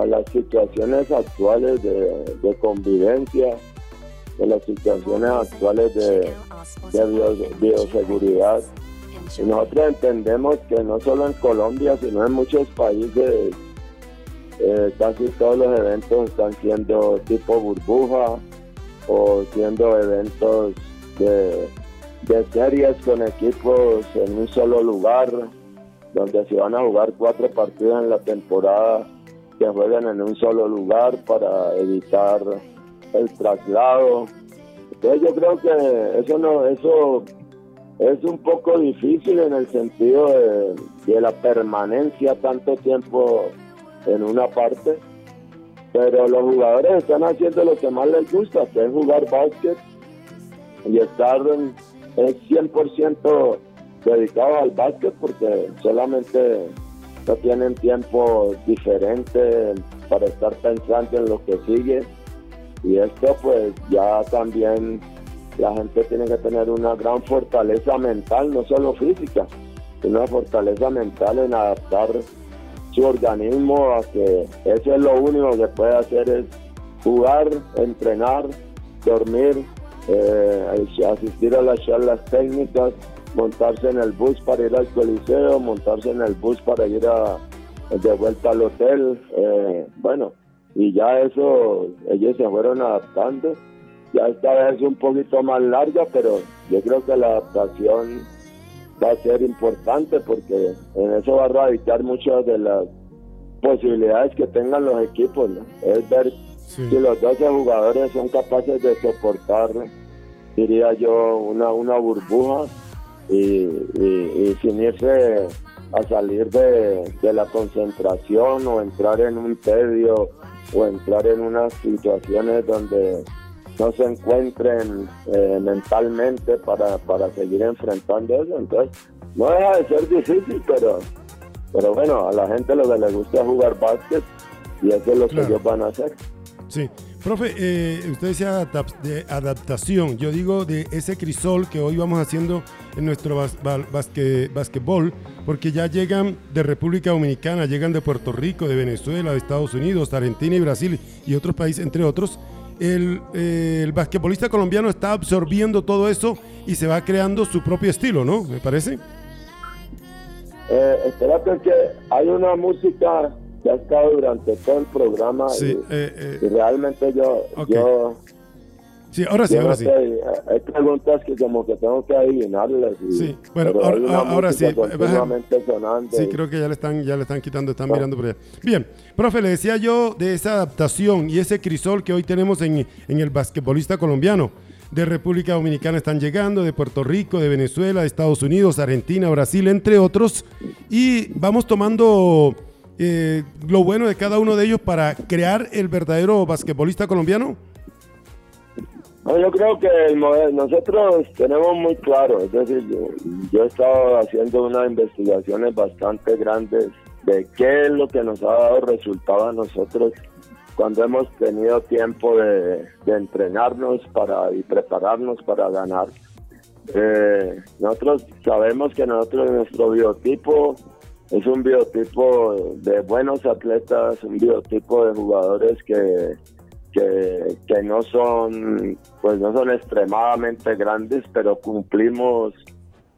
Speaker 5: a las situaciones actuales de, convivencia, de las situaciones actuales de, bioseguridad. Y nosotros entendemos que no solo en Colombia, sino en muchos países, eh, casi todos los eventos están siendo tipo burbuja, o siendo eventos de, series con equipos en un solo lugar, donde se van a jugar cuatro partidos en la temporada que jueguen en un solo lugar para evitar el traslado. Entonces yo creo que eso no, eso es un poco difícil en el sentido de la permanencia tanto tiempo en una parte pero los jugadores están haciendo lo que más les gusta, es jugar básquet y estar es 100% dedicados al básquet porque solamente no tienen tiempo diferente para estar pensando en lo que sigue. Y esto pues ya también la gente tiene que tener una gran fortaleza mental, no solo física, sino una fortaleza mental en adaptar su organismo a que eso es lo único que puede hacer es jugar, entrenar, dormir, eh, asistir a las charlas técnicas, montarse en el bus para ir al coliseo, montarse en el bus para ir a, de vuelta al hotel, eh, bueno, y ya eso ellos se fueron adaptando. Ya esta vez es un poquito más larga, pero yo creo que la adaptación va a ser importante porque en eso va a radicar muchas de las posibilidades que tengan los equipos. Es ver si los 12 jugadores son capaces de soportar, diría yo, una, una burbuja y, sin irse a salir de, la concentración o entrar en un tedio o entrar en unas situaciones donde no se encuentren eh, mentalmente para, para seguir enfrentando eso. Entonces, no deja de ser difícil, pero, pero bueno, a la gente lo que le gusta es jugar básquet y eso es lo que ellos van a hacer.
Speaker 2: Sí. Profe, eh, usted decía de adaptación. Yo digo de ese crisol que hoy vamos haciendo en nuestro básquetbol, porque ya llegan de República Dominicana, llegan de Puerto Rico, de Venezuela, de Estados Unidos, Argentina y Brasil y otros países, entre otros el, eh, el, basquetbolista colombiano está absorbiendo todo eso y se va creando su propio estilo, ¿no? Me parece.
Speaker 5: Eh, espérate que hay una música que ha estado durante todo el programa
Speaker 2: sí,
Speaker 5: y, eh, eh, realmente yo, yo
Speaker 2: Sí, ahora sí, ahora sí.
Speaker 5: Hay preguntas que como que tengo que adivinarlas.
Speaker 2: sí, bueno, ahora, sí. Sí, creo que ya le están, ya le están quitando, están mirando por allá. Bien, profe, le decía yo de esa adaptación y ese crisol que hoy tenemos en, en el basquetbolista colombiano. De República Dominicana están llegando, de Puerto Rico, de Venezuela, de Estados Unidos, Argentina, Brasil, entre otros. Y vamos tomando eh, lo bueno de cada uno de ellos para crear el verdadero basquetbolista colombiano
Speaker 5: yo creo que nosotros tenemos muy claro, es decir, yo, he estado haciendo unas investigaciones bastante grandes de qué es lo que nos ha dado resultado a nosotros cuando hemos tenido tiempo de, entrenarnos para y prepararnos para ganar. Eh, nosotros sabemos que nosotros nuestro biotipo es un biotipo de buenos atletas, un biotipo de jugadores que, que, no son pues no son extremadamente grandes, pero cumplimos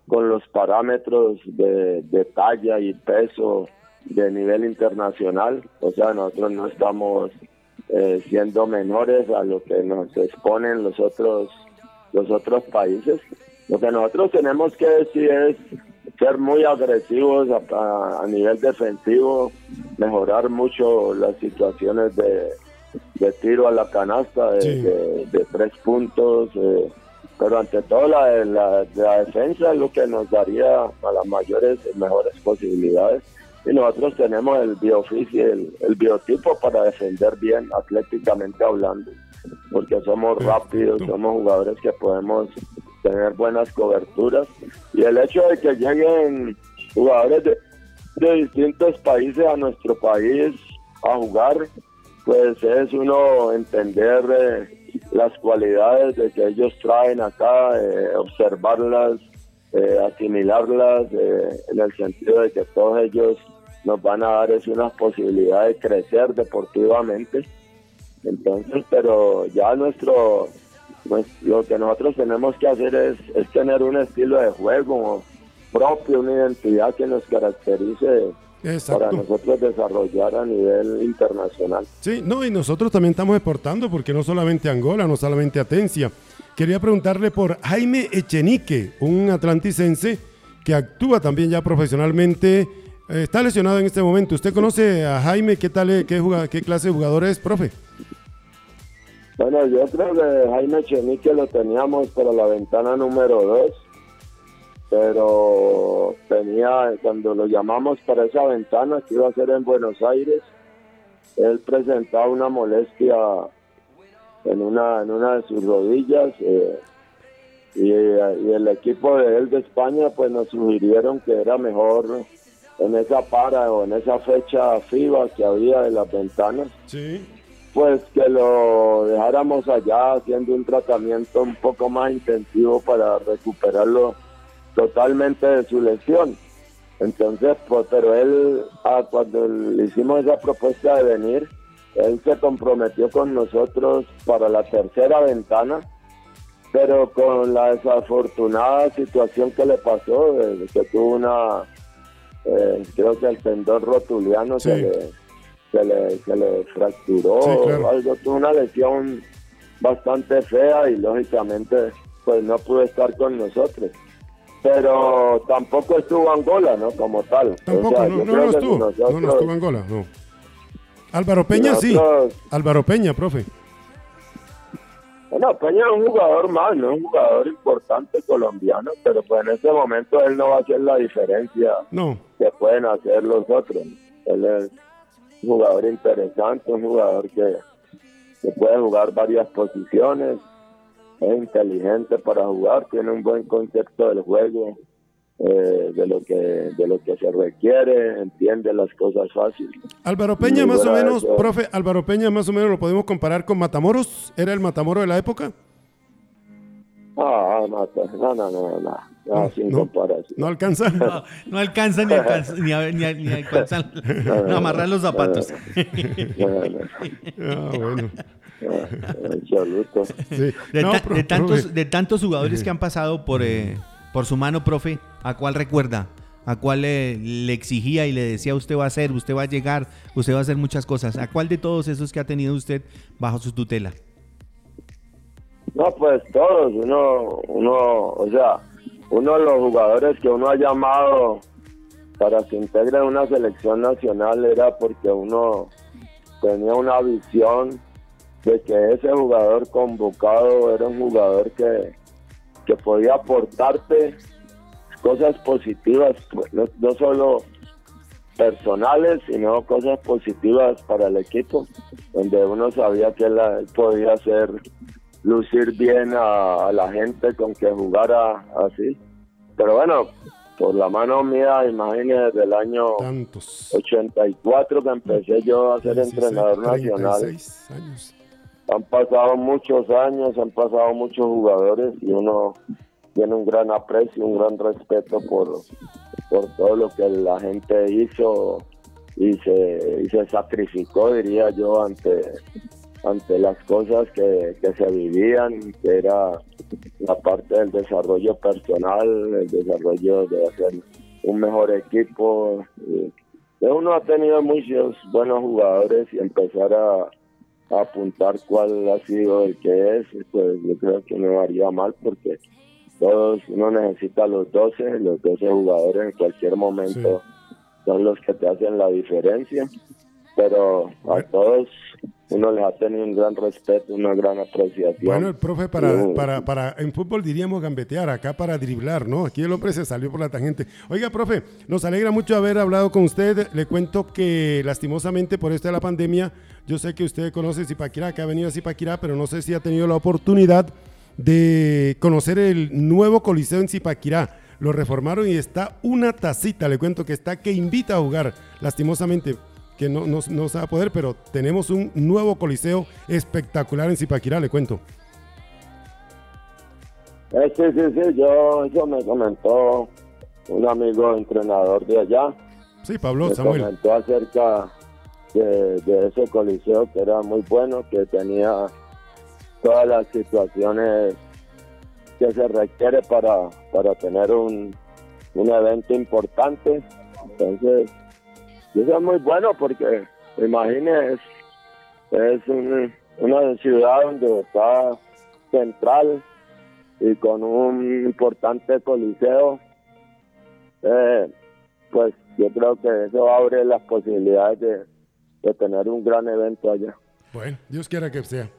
Speaker 5: con los parámetros de, de talla y peso de nivel internacional, o sea, nosotros no estamos eh, siendo menores a lo que nos exponen los otros los otros países. Lo que nosotros tenemos que decir es ser muy agresivos a, nivel defensivo, mejorar mucho las situaciones de, tiro a la canasta, de, tres puntos, eh, pero ante todo la, la, defensa es lo que nos daría a las mayores mejores posibilidades. Y nosotros tenemos el bioficio, el, el, biotipo para defender bien atléticamente hablando, porque somos rápidos, somos jugadores que podemos tener buenas coberturas. Y el hecho de que lleguen jugadores de, de distintos países a nuestro país a jugar, pues es uno entender eh, las cualidades de que ellos traen acá, eh, observarlas, eh, asimilarlas, en el sentido de que todos ellos nos van a dar es una posibilidad de crecer deportivamente. Entonces, pero ya nuestro, pues, lo que nosotros tenemos que hacer es, es tener un estilo de juego propio, una identidad que nos caracterice para nosotros desarrollar a nivel internacional.
Speaker 2: Sí, no, y nosotros también estamos exportando, porque no solamente Angola, no solamente Atencia. Quería preguntarle por Jaime Echenique, un atlanticense que actúa también ya profesionalmente eh, está lesionado en este momento. ¿Usted conoce a Jaime? ¿Qué tal, qué, qué clase de jugador es, profe?
Speaker 5: Bueno, yo creo que Jaime Chenique lo teníamos para la ventana número 2, pero tenía, cuando lo llamamos para esa ventana, que iba a ser en Buenos Aires, él presentaba una molestia en una, en una de sus rodillas eh, y, y, el equipo de él de España pues nos sugirieron que era mejor en esa para o en esa fecha FIBA que había de las ventanas, pues que lo dejáramos allá haciendo un tratamiento un poco más intensivo para recuperarlo totalmente de su lesión. Entonces, pues, pero él, ah, cuando le hicimos esa propuesta de venir, él se comprometió con nosotros para la tercera ventana, pero con la desafortunada situación que le pasó, que tuvo una eh, creo que el tendón rotuliano se, le, se, le, fracturó algo, tuvo una lesión bastante fea y lógicamente pues no pudo estar con nosotros. Pero tampoco estuvo Angola, ¿no? Como tal.
Speaker 2: Tampoco, no, no, estuvo. no, no estuvo Angola, no. Álvaro Peña sí. Álvaro Peña, profe.
Speaker 5: Bueno, Peña es un jugador más, no es un jugador importante colombiano, pero pues en ese momento él no va a hacer la diferencia que pueden hacer los otros. Él es un jugador interesante, un jugador que, que puede jugar varias posiciones, es inteligente para jugar, tiene un buen concepto del juego, eh, de lo que de lo que se requiere, entiende las cosas fáciles.
Speaker 2: Álvaro Peña más o menos, profe, Álvaro Peña más o menos lo podemos comparar con Matamoros, ¿era el Matamoro de la época?
Speaker 5: Ah, no, no, no, no, no. No, sin comparación.
Speaker 2: ¿No alcanza?
Speaker 3: No, alcanza ni, alcanza, ni, a, ni, ni alcanza *laughs* no, amarrar los zapatos.
Speaker 2: ah, bueno.
Speaker 3: Sí. De, de, tantos, de tantos jugadores que han pasado por, eh, por su mano, profe, ¿a cuál recuerda? ¿A cuál le, exigía y le decía usted va a hacer, usted va a llegar, usted va a hacer muchas cosas? ¿A cuál de todos esos que ha tenido usted bajo su tutela?
Speaker 5: No, pues todos, uno, uno, o sea, uno de los jugadores que uno ha llamado para que integre una selección nacional era porque uno tenía una visión de que ese jugador convocado era un jugador que que podía aportarte cosas positivas, pues, no, solo personales, sino cosas positivas para el equipo, donde uno sabía que él, podía hacer lucir bien a, la gente con que jugara así. Pero bueno, por la mano mía, imagínese, desde el año
Speaker 2: Tantos.
Speaker 5: 84 que empecé yo a ser
Speaker 2: 16,
Speaker 5: entrenador nacional.
Speaker 2: 36 años.
Speaker 5: Han pasado muchos años, han pasado muchos jugadores y uno tiene un gran aprecio, un gran respeto por, por todo lo que la gente hizo y se, y se sacrificó, diría yo, ante, ante las cosas que, que se vivían, que era la parte del desarrollo personal, el desarrollo de hacer un mejor equipo. uno ha tenido muchos buenos jugadores y empezar a apuntar cuál ha sido el que es, pues yo creo que no haría mal porque todos uno necesita los 12, los 12 jugadores en cualquier momento son los que te hacen la diferencia, pero a todos uno les ha tenido un gran respeto, una gran apreciación.
Speaker 2: Bueno, el profe para,
Speaker 5: Mm.
Speaker 2: para, para, en fútbol diríamos gambetear, acá para driblar, ¿no? Aquí el hombre se salió por la tangente. Oiga, profe, nos alegra mucho haber hablado con usted. Le cuento que lastimosamente por esto de la pandemia, yo sé que usted conoce Zipaquirá, que ha venido a Zipaquirá, pero no sé si ha tenido la oportunidad de conocer el nuevo coliseo en Zipaquirá. Lo reformaron y está una tacita, le cuento que está que invita a jugar. Lastimosamente que no, no, no se va a poder, pero tenemos un nuevo coliseo espectacular en Zipaquirá, le cuento.
Speaker 5: Eh, sí, sí, sí, yo, eso me comentó un amigo entrenador de allá.
Speaker 2: Sí, Pablo,
Speaker 5: me
Speaker 2: Samuel.
Speaker 5: comentó acerca de, de ese coliseo que era muy bueno, que tenía todas las situaciones que se requiere para, para tener un, un evento importante. Entonces, eso es muy bueno porque, imagínese, es, es un- una ciudad donde está central y con un importante coliseo. Eh, pues yo creo que eso abre las posibilidades de, de tener un gran evento allá.
Speaker 2: Bueno, Dios quiera que sea.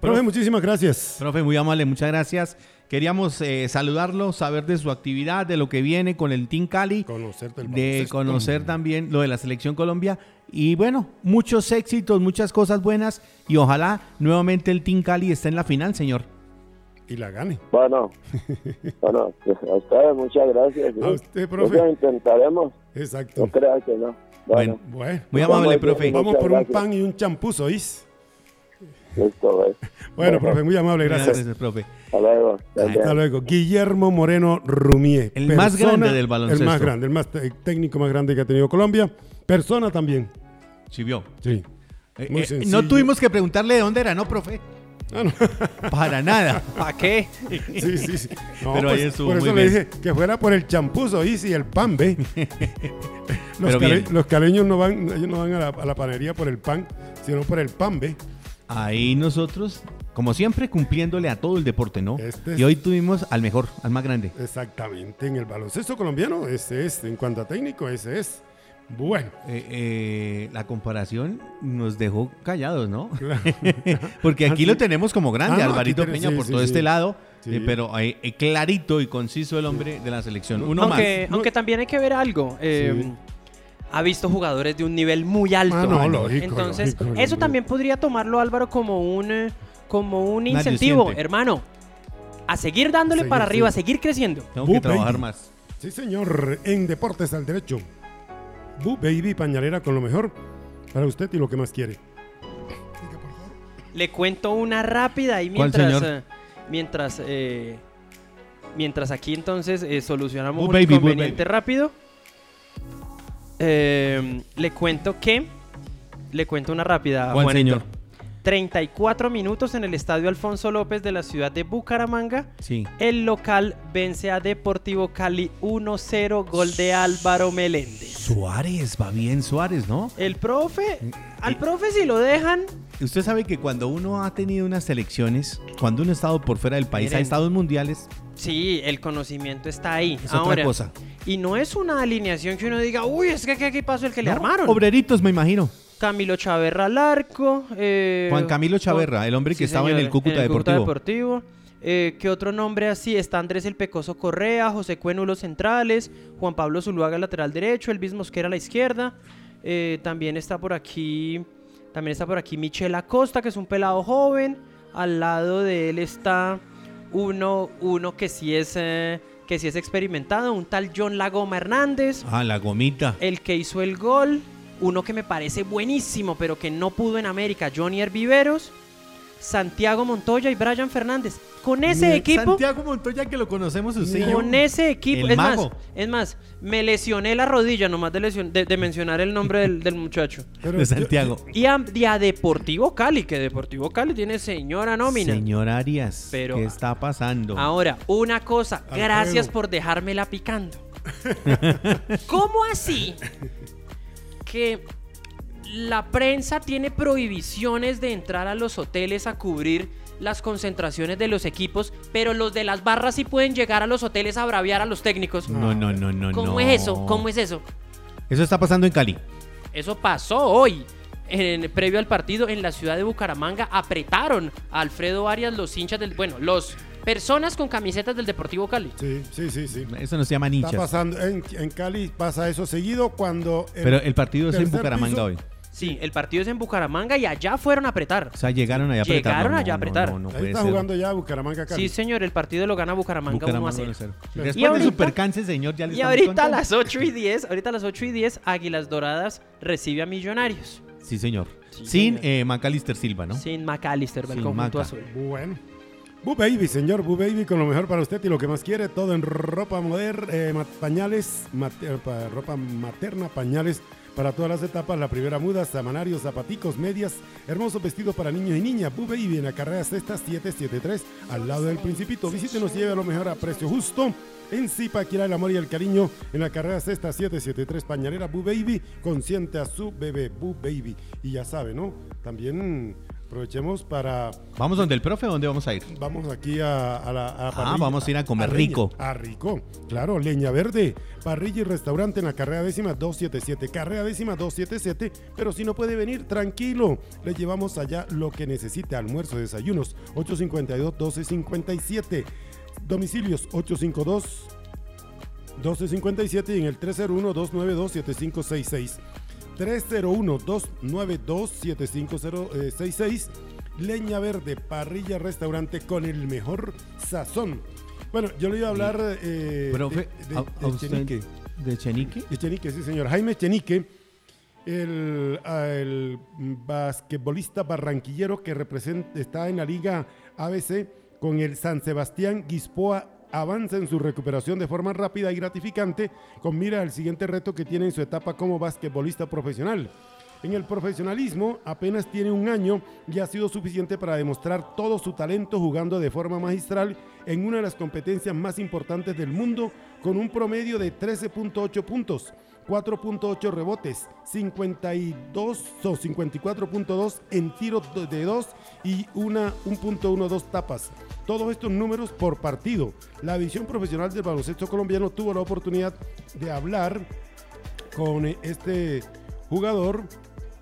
Speaker 2: Profe, muchísimas gracias.
Speaker 3: Profe, muy amable, muchas gracias. Queríamos eh, saludarlo, saber de su actividad, de lo que viene con el Team Cali,
Speaker 2: Conocerte el
Speaker 3: de conocer también lo de la Selección Colombia. Y bueno, muchos éxitos, muchas cosas buenas y ojalá nuevamente el Team Cali esté en la final, señor.
Speaker 2: Y la gane.
Speaker 5: Bueno, bueno, pues, a ustedes muchas gracias.
Speaker 2: A usted, profe.
Speaker 5: Eso intentaremos,
Speaker 2: Exacto.
Speaker 5: no creas que no. Bueno,
Speaker 2: Bueno,
Speaker 3: Muy amable, profe.
Speaker 5: vamos.
Speaker 2: por un pan y un champús, ¿oís?
Speaker 5: listo, pues. *laughs*
Speaker 2: Bueno, profe, muy amable, gracias.
Speaker 3: Gracias, profe.
Speaker 5: Hasta luego.
Speaker 2: Hasta luego. Guillermo Moreno Rumie.
Speaker 3: El más grande del baloncesto.
Speaker 2: El más grande, el más técnico más grande que ha tenido Colombia. Persona también.
Speaker 3: Sí, vio.
Speaker 2: Sí.
Speaker 3: Eh,
Speaker 2: Muy
Speaker 3: eh, no tuvimos que preguntarle de dónde era, ¿no, profe?
Speaker 2: Ah, no.
Speaker 3: Para nada.
Speaker 4: ¿Para qué?
Speaker 2: Sí, sí, sí. *laughs* No,
Speaker 3: Pero ahí
Speaker 2: pues,
Speaker 3: estuvo
Speaker 2: por
Speaker 3: muy
Speaker 2: eso le
Speaker 3: bien.
Speaker 2: dije que fuera por el champús, ¿oís? Y el pan, ¿ve? *laughs* los,
Speaker 3: Pero
Speaker 2: cale- los caleños no van, ellos no van a la, a la panadería por el pan, sino por el pan, ¿ve?
Speaker 3: Ahí nosotros, como siempre, cumpliéndole a todo el deporte, ¿no?
Speaker 2: Este es-
Speaker 3: Y hoy tuvimos al mejor, al más grande.
Speaker 2: Exactamente. En el baloncesto colombiano, ese es. En cuanto a técnico, ese es. Bueno.
Speaker 3: Eh, eh, la comparación nos dejó callados, ¿no?
Speaker 2: claro. *laughs*
Speaker 3: Porque aquí
Speaker 2: Ah,
Speaker 3: lo tenemos como grande,
Speaker 2: Ah,
Speaker 3: Alvarito Peña,
Speaker 2: sí,
Speaker 3: por
Speaker 2: sí,
Speaker 3: todo
Speaker 2: sí.
Speaker 3: este lado.
Speaker 2: Sí.
Speaker 3: eh, pero clarito y conciso el hombre de la selección. Uno
Speaker 4: aunque,
Speaker 3: más.
Speaker 4: aunque también hay que ver algo. eh,
Speaker 2: Sí.
Speaker 4: Ha visto jugadores de un nivel muy alto.
Speaker 2: Ah, no, lógico,
Speaker 4: Entonces,
Speaker 2: lógico,
Speaker 4: eso
Speaker 2: lógico.
Speaker 4: también podría tomarlo Álvaro como un, como un incentivo, hermano. A seguir dándole
Speaker 2: Seguir,
Speaker 4: para arriba, a seguir creciendo.
Speaker 3: Tengo
Speaker 2: Bu
Speaker 3: que trabajar
Speaker 2: Baby.
Speaker 3: más.
Speaker 2: Sí, señor. En Deportes al Derecho. Bu Baby Pañalera con lo mejor para usted y lo que más quiere.
Speaker 4: Le cuento una rápida y
Speaker 3: ¿Cuál,
Speaker 4: mientras
Speaker 3: señor?
Speaker 4: eh, mientras eh, mientras aquí entonces eh, solucionamos
Speaker 3: Bull
Speaker 4: un
Speaker 3: baby,
Speaker 4: inconveniente rápido. Eh, le cuento que le cuento una rápida,
Speaker 3: ¿Cuál,
Speaker 4: Juanito.
Speaker 3: señor?
Speaker 4: 34 minutos en el estadio Alfonso López de la ciudad de Bucaramanga.
Speaker 3: Sí.
Speaker 4: El local vence a Deportivo Cali 1-0, gol de Álvaro Meléndez.
Speaker 3: Suárez, va bien Suárez, ¿no?
Speaker 4: El profe,
Speaker 3: Mm,
Speaker 4: al profe si lo dejan,
Speaker 3: Usted sabe que cuando uno ha tenido unas selecciones, cuando uno ha estado por fuera del país,
Speaker 4: Miren.
Speaker 3: ha estado en mundiales,
Speaker 4: Sí, el conocimiento está ahí.
Speaker 3: es
Speaker 4: Ahora,
Speaker 3: otra cosa.
Speaker 4: Y no es una alineación que uno diga, uy, es que aquí pasó el que le armaron.
Speaker 3: Obreritos, me imagino.
Speaker 4: Camilo Chaverra al arco. eh,
Speaker 3: Juan Camilo Chaverra, el hombre que estaba en el Cúcuta Deportivo.
Speaker 4: Deportivo. Eh, ¿Qué otro nombre así? Está Andrés El Pecoso Correa, José Cueno los centrales, Juan Pablo Zuluaga lateral derecho, Elvis Mosquera a la izquierda. Eh, también está por aquí, también está por aquí Michel Acosta, que es un pelado joven. Al lado de él está uno, uno que sí es, eh, que que sí es experimentado, un tal John Lagoma Hernández,
Speaker 3: Ah, la gomita.
Speaker 4: el que hizo el gol, uno que me parece buenísimo, pero que no pudo en América, Johnny Herviveros, Santiago Montoya y Brian Fernández. Con ese
Speaker 3: Mira,
Speaker 4: equipo,
Speaker 3: Santiago Montoya que lo conocemos usted. yo.
Speaker 4: con ese equipo,
Speaker 3: El
Speaker 4: es más, es más, me lesioné la rodilla nomás de, lesión- de, de mencionar el nombre del, del muchacho. *laughs*
Speaker 2: Pero
Speaker 3: de
Speaker 2: yo-
Speaker 3: Santiago.
Speaker 4: Y a, y a Deportivo Cali, que Deportivo Cali tiene señora nómina.
Speaker 3: Señor Arias,
Speaker 4: Pero-
Speaker 3: ¿qué está pasando?
Speaker 4: Ahora, una cosa,
Speaker 2: Alfredo.
Speaker 4: gracias por dejármela picando. *laughs* ¿Cómo así que la prensa tiene prohibiciones de entrar a los hoteles a cubrir las concentraciones de los equipos, pero los de las barras sí pueden llegar a los hoteles a braviar a los técnicos?
Speaker 3: No, no, no, no,
Speaker 4: ¿Cómo
Speaker 3: no.
Speaker 4: es eso? ¿Cómo es eso?
Speaker 3: Eso está pasando en Cali.
Speaker 4: Eso pasó hoy. En, previo al partido en la ciudad de Bucaramanga apretaron a Alfredo Arias los hinchas del bueno los personas con camisetas del Deportivo Cali
Speaker 2: Sí, sí, sí, sí.
Speaker 3: Eso no se llama
Speaker 2: Está
Speaker 3: ninjas.
Speaker 2: pasando, en, en Cali pasa eso seguido cuando...
Speaker 3: Pero el partido es en
Speaker 2: tercer
Speaker 3: Bucaramanga
Speaker 2: piso-
Speaker 3: hoy.
Speaker 4: Sí, el partido es en Bucaramanga y allá fueron a apretar.
Speaker 3: O sea, llegaron allá a apretar.
Speaker 4: Llegaron
Speaker 3: No,
Speaker 4: allá a
Speaker 3: no,
Speaker 4: apretar.
Speaker 3: No, no,
Speaker 2: Ahí
Speaker 3: puede
Speaker 2: está
Speaker 3: ser.
Speaker 2: jugando ya Bucaramanga Cali.
Speaker 4: Sí, señor, el partido lo gana Bucaramanga, 1 a
Speaker 3: Bucaramanga
Speaker 4: 0.
Speaker 3: 1-0. Después
Speaker 4: Y ahorita-
Speaker 3: de su percance, señor, ya le
Speaker 4: Y
Speaker 3: estamos
Speaker 4: ahorita a
Speaker 3: contando.
Speaker 4: las 8 y 10, ahorita a las 8 y 10, Águilas Doradas recibe a Millonarios.
Speaker 3: Sí, señor.
Speaker 4: Sí,
Speaker 3: Sin
Speaker 4: señor.
Speaker 3: eh, Macalister Silva, ¿no?
Speaker 4: Sin McAllister, del
Speaker 3: Sin
Speaker 4: conjunto
Speaker 3: Maca.
Speaker 4: azul.
Speaker 2: Bueno. Boo Baby, señor Boo Baby, con lo mejor para usted y lo que más quiere, todo en ropa moderna, pañales, mater- pa- ropa materna, pañales para todas las etapas, la primera muda, samanarios, zapaticos, medias, hermoso vestido para niños y niñas, Boo Baby en la carrera sexta 773, al lado del Principito, visítenos y lleve lo mejor a precio justo. En Zipaquirá, el amor y el cariño en la carrera sexta 773 Pañalera Boo Baby, consiente a su bebé Boo Baby. Y ya sabe, ¿no? También aprovechemos para
Speaker 3: ¿Vamos donde el profe o dónde vamos a ir?
Speaker 2: Vamos aquí a, a la, a
Speaker 3: Ah, vamos a ir a comer
Speaker 2: leña.
Speaker 3: rico.
Speaker 2: A rico, claro, leña verde. Parrilla y restaurante en la carrera décima 277. Carrera décima 277. Pero si no puede venir, tranquilo. Le llevamos allá lo que necesite. Almuerzo, desayunos. 852-1257. Domicilios 852. 1257 y en el 301-292-7566. 301-292-7566. Leña Verde, parrilla, restaurante con el mejor sazón. Bueno, yo le iba a hablar eh,
Speaker 3: Profe,
Speaker 2: de, de-
Speaker 3: a-
Speaker 2: de
Speaker 3: a usted-
Speaker 2: Chenique.
Speaker 3: ¿De Chenique?
Speaker 2: De Chenique, sí, señor. Jaime Chenique, el, el basquetbolista barranquillero que representa, está en la Liga ABC con el San Sebastián Guispoa. Avanza en su recuperación de forma rápida y gratificante con mira al siguiente reto que tiene en su etapa como basquetbolista profesional. En el profesionalismo apenas tiene un año y ha sido suficiente para demostrar todo su talento jugando de forma magistral en una de las competencias más importantes del mundo con un promedio de 13.8 puntos, 4.8 rebotes, 52 o 54.2 en tiros de 2 y una 1.12 tapas. Todos estos números por partido. La división profesional del baloncesto colombiano tuvo la oportunidad de hablar con eh, este jugador,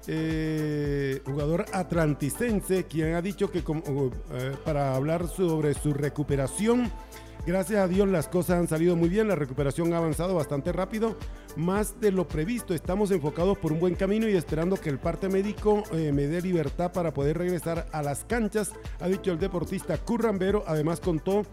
Speaker 2: eh, jugador atlanticense, quien ha dicho que eh, para hablar sobre su recuperación, gracias a Dios las cosas han salido muy bien, la recuperación ha avanzado bastante rápido, más de lo previsto, estamos enfocados por un buen camino y esperando que el parte médico eh, me dé libertad para poder regresar a las canchas, ha dicho el deportista Currambero, además contó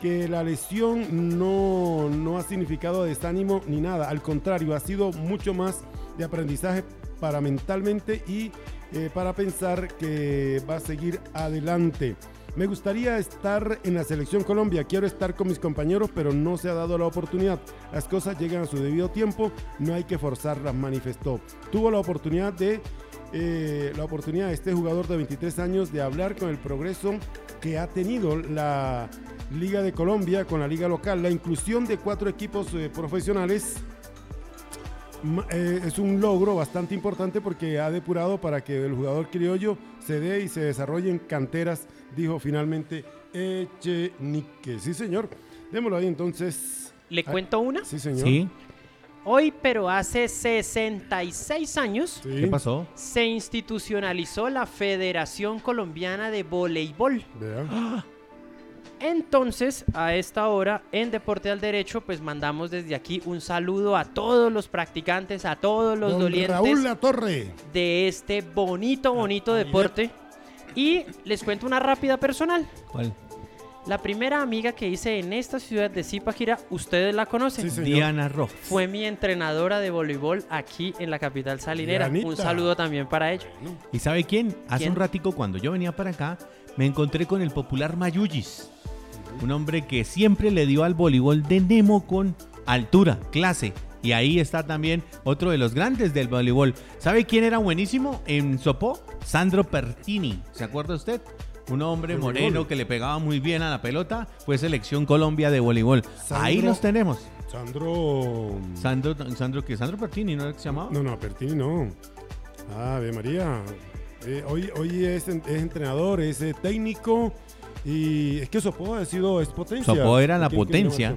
Speaker 2: que la lesión no, no ha significado desánimo ni nada, al contrario, ha sido mucho más de aprendizaje para mentalmente y eh, para pensar que va a seguir adelante. Me gustaría estar en la selección Colombia, quiero estar con mis compañeros, pero no se ha dado la oportunidad. Las cosas llegan a su debido tiempo, no hay que forzarlas, manifestó. Tuvo la oportunidad de eh, la oportunidad de este jugador de 23 años de hablar con el progreso que ha tenido la Liga de Colombia con la liga local, la inclusión de cuatro equipos eh, profesionales eh, es un logro bastante importante porque ha depurado para que el jugador criollo se dé y se desarrolle en canteras, dijo finalmente Echenique. Sí, señor. Démoslo ahí entonces.
Speaker 4: ¿Le
Speaker 2: Ah,
Speaker 4: cuento una?
Speaker 2: Sí, señor.
Speaker 3: ¿Sí?
Speaker 4: Hoy, pero hace 66 años,
Speaker 2: Sí.
Speaker 3: ¿Qué pasó?
Speaker 4: se institucionalizó la Federación Colombiana de Voleibol.
Speaker 2: Vea.
Speaker 4: Entonces, a esta hora, en Deporte al Derecho, pues mandamos desde aquí un saludo a todos los practicantes, a todos los
Speaker 2: Don
Speaker 4: dolientes
Speaker 2: Raúl La Torre.
Speaker 4: de este bonito, bonito
Speaker 2: Ah,
Speaker 4: deporte. Y les cuento una rápida personal.
Speaker 3: ¿Cuál?
Speaker 4: La primera amiga que hice en esta ciudad de Zipaquirá, ustedes la conocen.
Speaker 2: Sí, señor.
Speaker 3: Diana Rojas.
Speaker 4: Fue mi entrenadora de voleibol aquí en la capital salinera. Un saludo también para ella.
Speaker 3: ¿Y sabe quién? Hace
Speaker 4: ¿Quién?
Speaker 3: un ratico cuando yo venía para acá, me encontré con el popular Mayullis. Un hombre que siempre le dio al voleibol de Nemo con altura, clase. Y ahí está también otro de los grandes del voleibol. ¿Sabe quién era buenísimo en Sopó? Sandro Pertini. ¿Se acuerda usted? Un hombre moreno que le pegaba muy bien a la pelota. Fue selección Colombia de voleibol. Ahí los tenemos.
Speaker 2: Sandro.
Speaker 3: Sandro, Sandro, ¿qué? Sandro Pertini, ¿no era que se llamaba?
Speaker 2: No, no, Pertini no. Ah, Ave María. Eh, hoy, hoy es, es entrenador, es eh, técnico. Y es que Sopó ha sido es potencia.
Speaker 3: Sopó era la
Speaker 2: ¿Quién- quién
Speaker 3: potencia.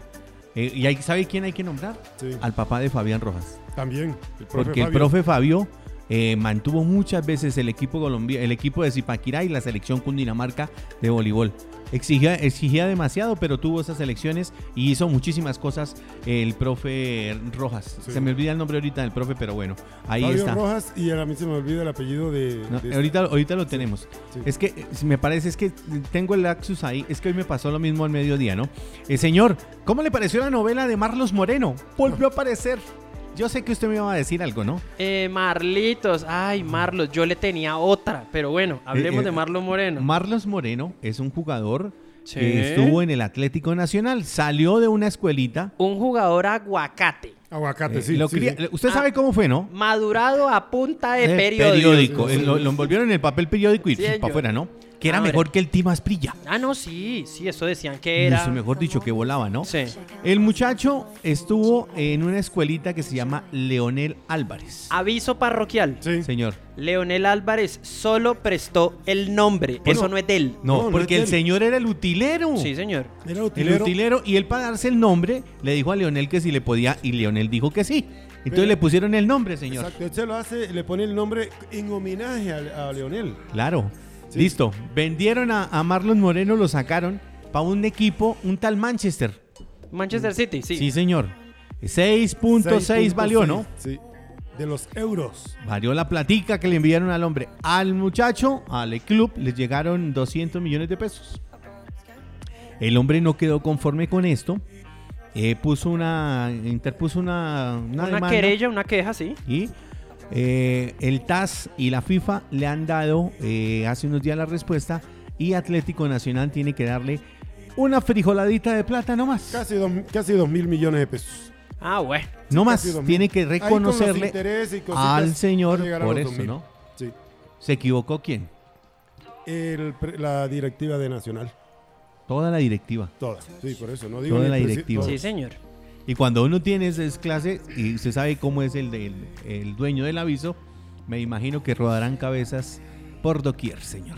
Speaker 3: Eh, ¿Y ahí, sabe quién hay que nombrar?
Speaker 2: Sí,
Speaker 3: Al papá de Fabián Rojas.
Speaker 2: también. el profe
Speaker 3: Porque el profe Fabio eh, mantuvo muchas veces el equipo Colombia, el equipo de Zipaquirá y la selección Cundinamarca de voleibol. Exigía, exigía demasiado, pero tuvo esas elecciones y hizo muchísimas cosas el profe Rojas.
Speaker 2: Sí.
Speaker 3: Se me olvida el nombre ahorita del profe, pero bueno, ahí
Speaker 2: Fabio
Speaker 3: está.
Speaker 2: Rojas y a mí se me olvida el apellido de.
Speaker 3: No,
Speaker 2: de-
Speaker 3: ahorita, ahorita lo tenemos.
Speaker 2: Sí.
Speaker 3: Es que me parece, es que tengo el laxus ahí. Es que hoy me pasó lo mismo al mediodía, ¿no? Eh, señor, ¿cómo le pareció la novela de Marlos Moreno? Volvió a aparecer. Yo sé que usted me iba a decir algo, ¿no?
Speaker 4: Eh, Marlitos, ay, Marlos, yo le tenía otra, pero bueno, hablemos
Speaker 3: Eh, eh,
Speaker 4: de Marlos Moreno.
Speaker 3: Marlos Moreno es un jugador
Speaker 4: Sí.
Speaker 3: que estuvo en el Atlético Nacional. Salió de una escuelita.
Speaker 4: Un jugador aguacate,
Speaker 2: Aguacate,
Speaker 3: eh,
Speaker 2: sí.
Speaker 3: lo
Speaker 2: sí,
Speaker 3: cría-
Speaker 2: sí.
Speaker 3: Usted
Speaker 4: Ah.
Speaker 3: sabe cómo fue, ¿no?
Speaker 4: madurado a punta de
Speaker 3: Eh,
Speaker 4: periódico.
Speaker 3: Eh, Lo, lo envolvieron en el papel periódico y
Speaker 4: Sí,
Speaker 3: para afuera, ¿no? Que era
Speaker 4: Ahora.
Speaker 3: mejor que el Timas Prilla.
Speaker 4: Ah, no, sí, sí, eso decían que era.
Speaker 3: Eso, mejor dicho, que volaba, ¿no?
Speaker 4: Sí.
Speaker 3: El muchacho estuvo en una escuelita que se llama Leonel Álvarez.
Speaker 4: Aviso parroquial.
Speaker 2: Sí.
Speaker 3: Señor.
Speaker 4: Leonel Álvarez solo prestó el nombre.
Speaker 3: Bueno,
Speaker 4: eso no es de él.
Speaker 3: No,
Speaker 2: No, no
Speaker 3: porque
Speaker 2: es
Speaker 3: el
Speaker 2: él.
Speaker 3: señor era el utilero.
Speaker 4: Sí, señor.
Speaker 2: Era
Speaker 3: El
Speaker 2: utilero.
Speaker 3: utilero. Y él para darse el nombre le dijo a Leonel que si le podía y Leonel dijo que sí. Entonces
Speaker 2: Pero-
Speaker 3: le pusieron el nombre, señor.
Speaker 2: Exacto, él se lo hace, le pone el nombre en homenaje a, a Leonel.
Speaker 3: Claro.
Speaker 2: Sí.
Speaker 3: Listo. Vendieron a, a Marlon Moreno, lo sacaron para un equipo, un tal Manchester.
Speaker 4: Manchester City, sí.
Speaker 3: Sí, señor. 6.6 valió, ¿no?
Speaker 2: Sí. De los euros.
Speaker 3: Valió la platica que le enviaron al hombre. Al muchacho, al club, les llegaron 200 millones de pesos. El hombre no quedó conforme con esto. eh, puso una, interpuso una, una,
Speaker 4: Una
Speaker 3: demanda
Speaker 4: querella, una queja, sí.
Speaker 3: y eh, el TAS y la FIFA le han dado eh, hace unos días la respuesta y Atlético Nacional tiene que darle una frijoladita de plata nomás.
Speaker 2: Casi dos, casi dos mil millones de pesos.
Speaker 4: Ah, bueno.
Speaker 3: No más, tiene que reconocerle al señor por eso,
Speaker 2: 2000.
Speaker 3: ¿no?
Speaker 2: Sí.
Speaker 3: ¿Se equivocó quién?
Speaker 2: El la directiva de Nacional.
Speaker 3: Toda la directiva.
Speaker 2: Toda. Sí, por eso. No digo
Speaker 3: Toda la directiva.
Speaker 4: Sí, señor.
Speaker 3: Y cuando uno tiene esa clase y usted sabe cómo es el, del, el dueño del aviso, me imagino que rodarán cabezas por doquier, señor.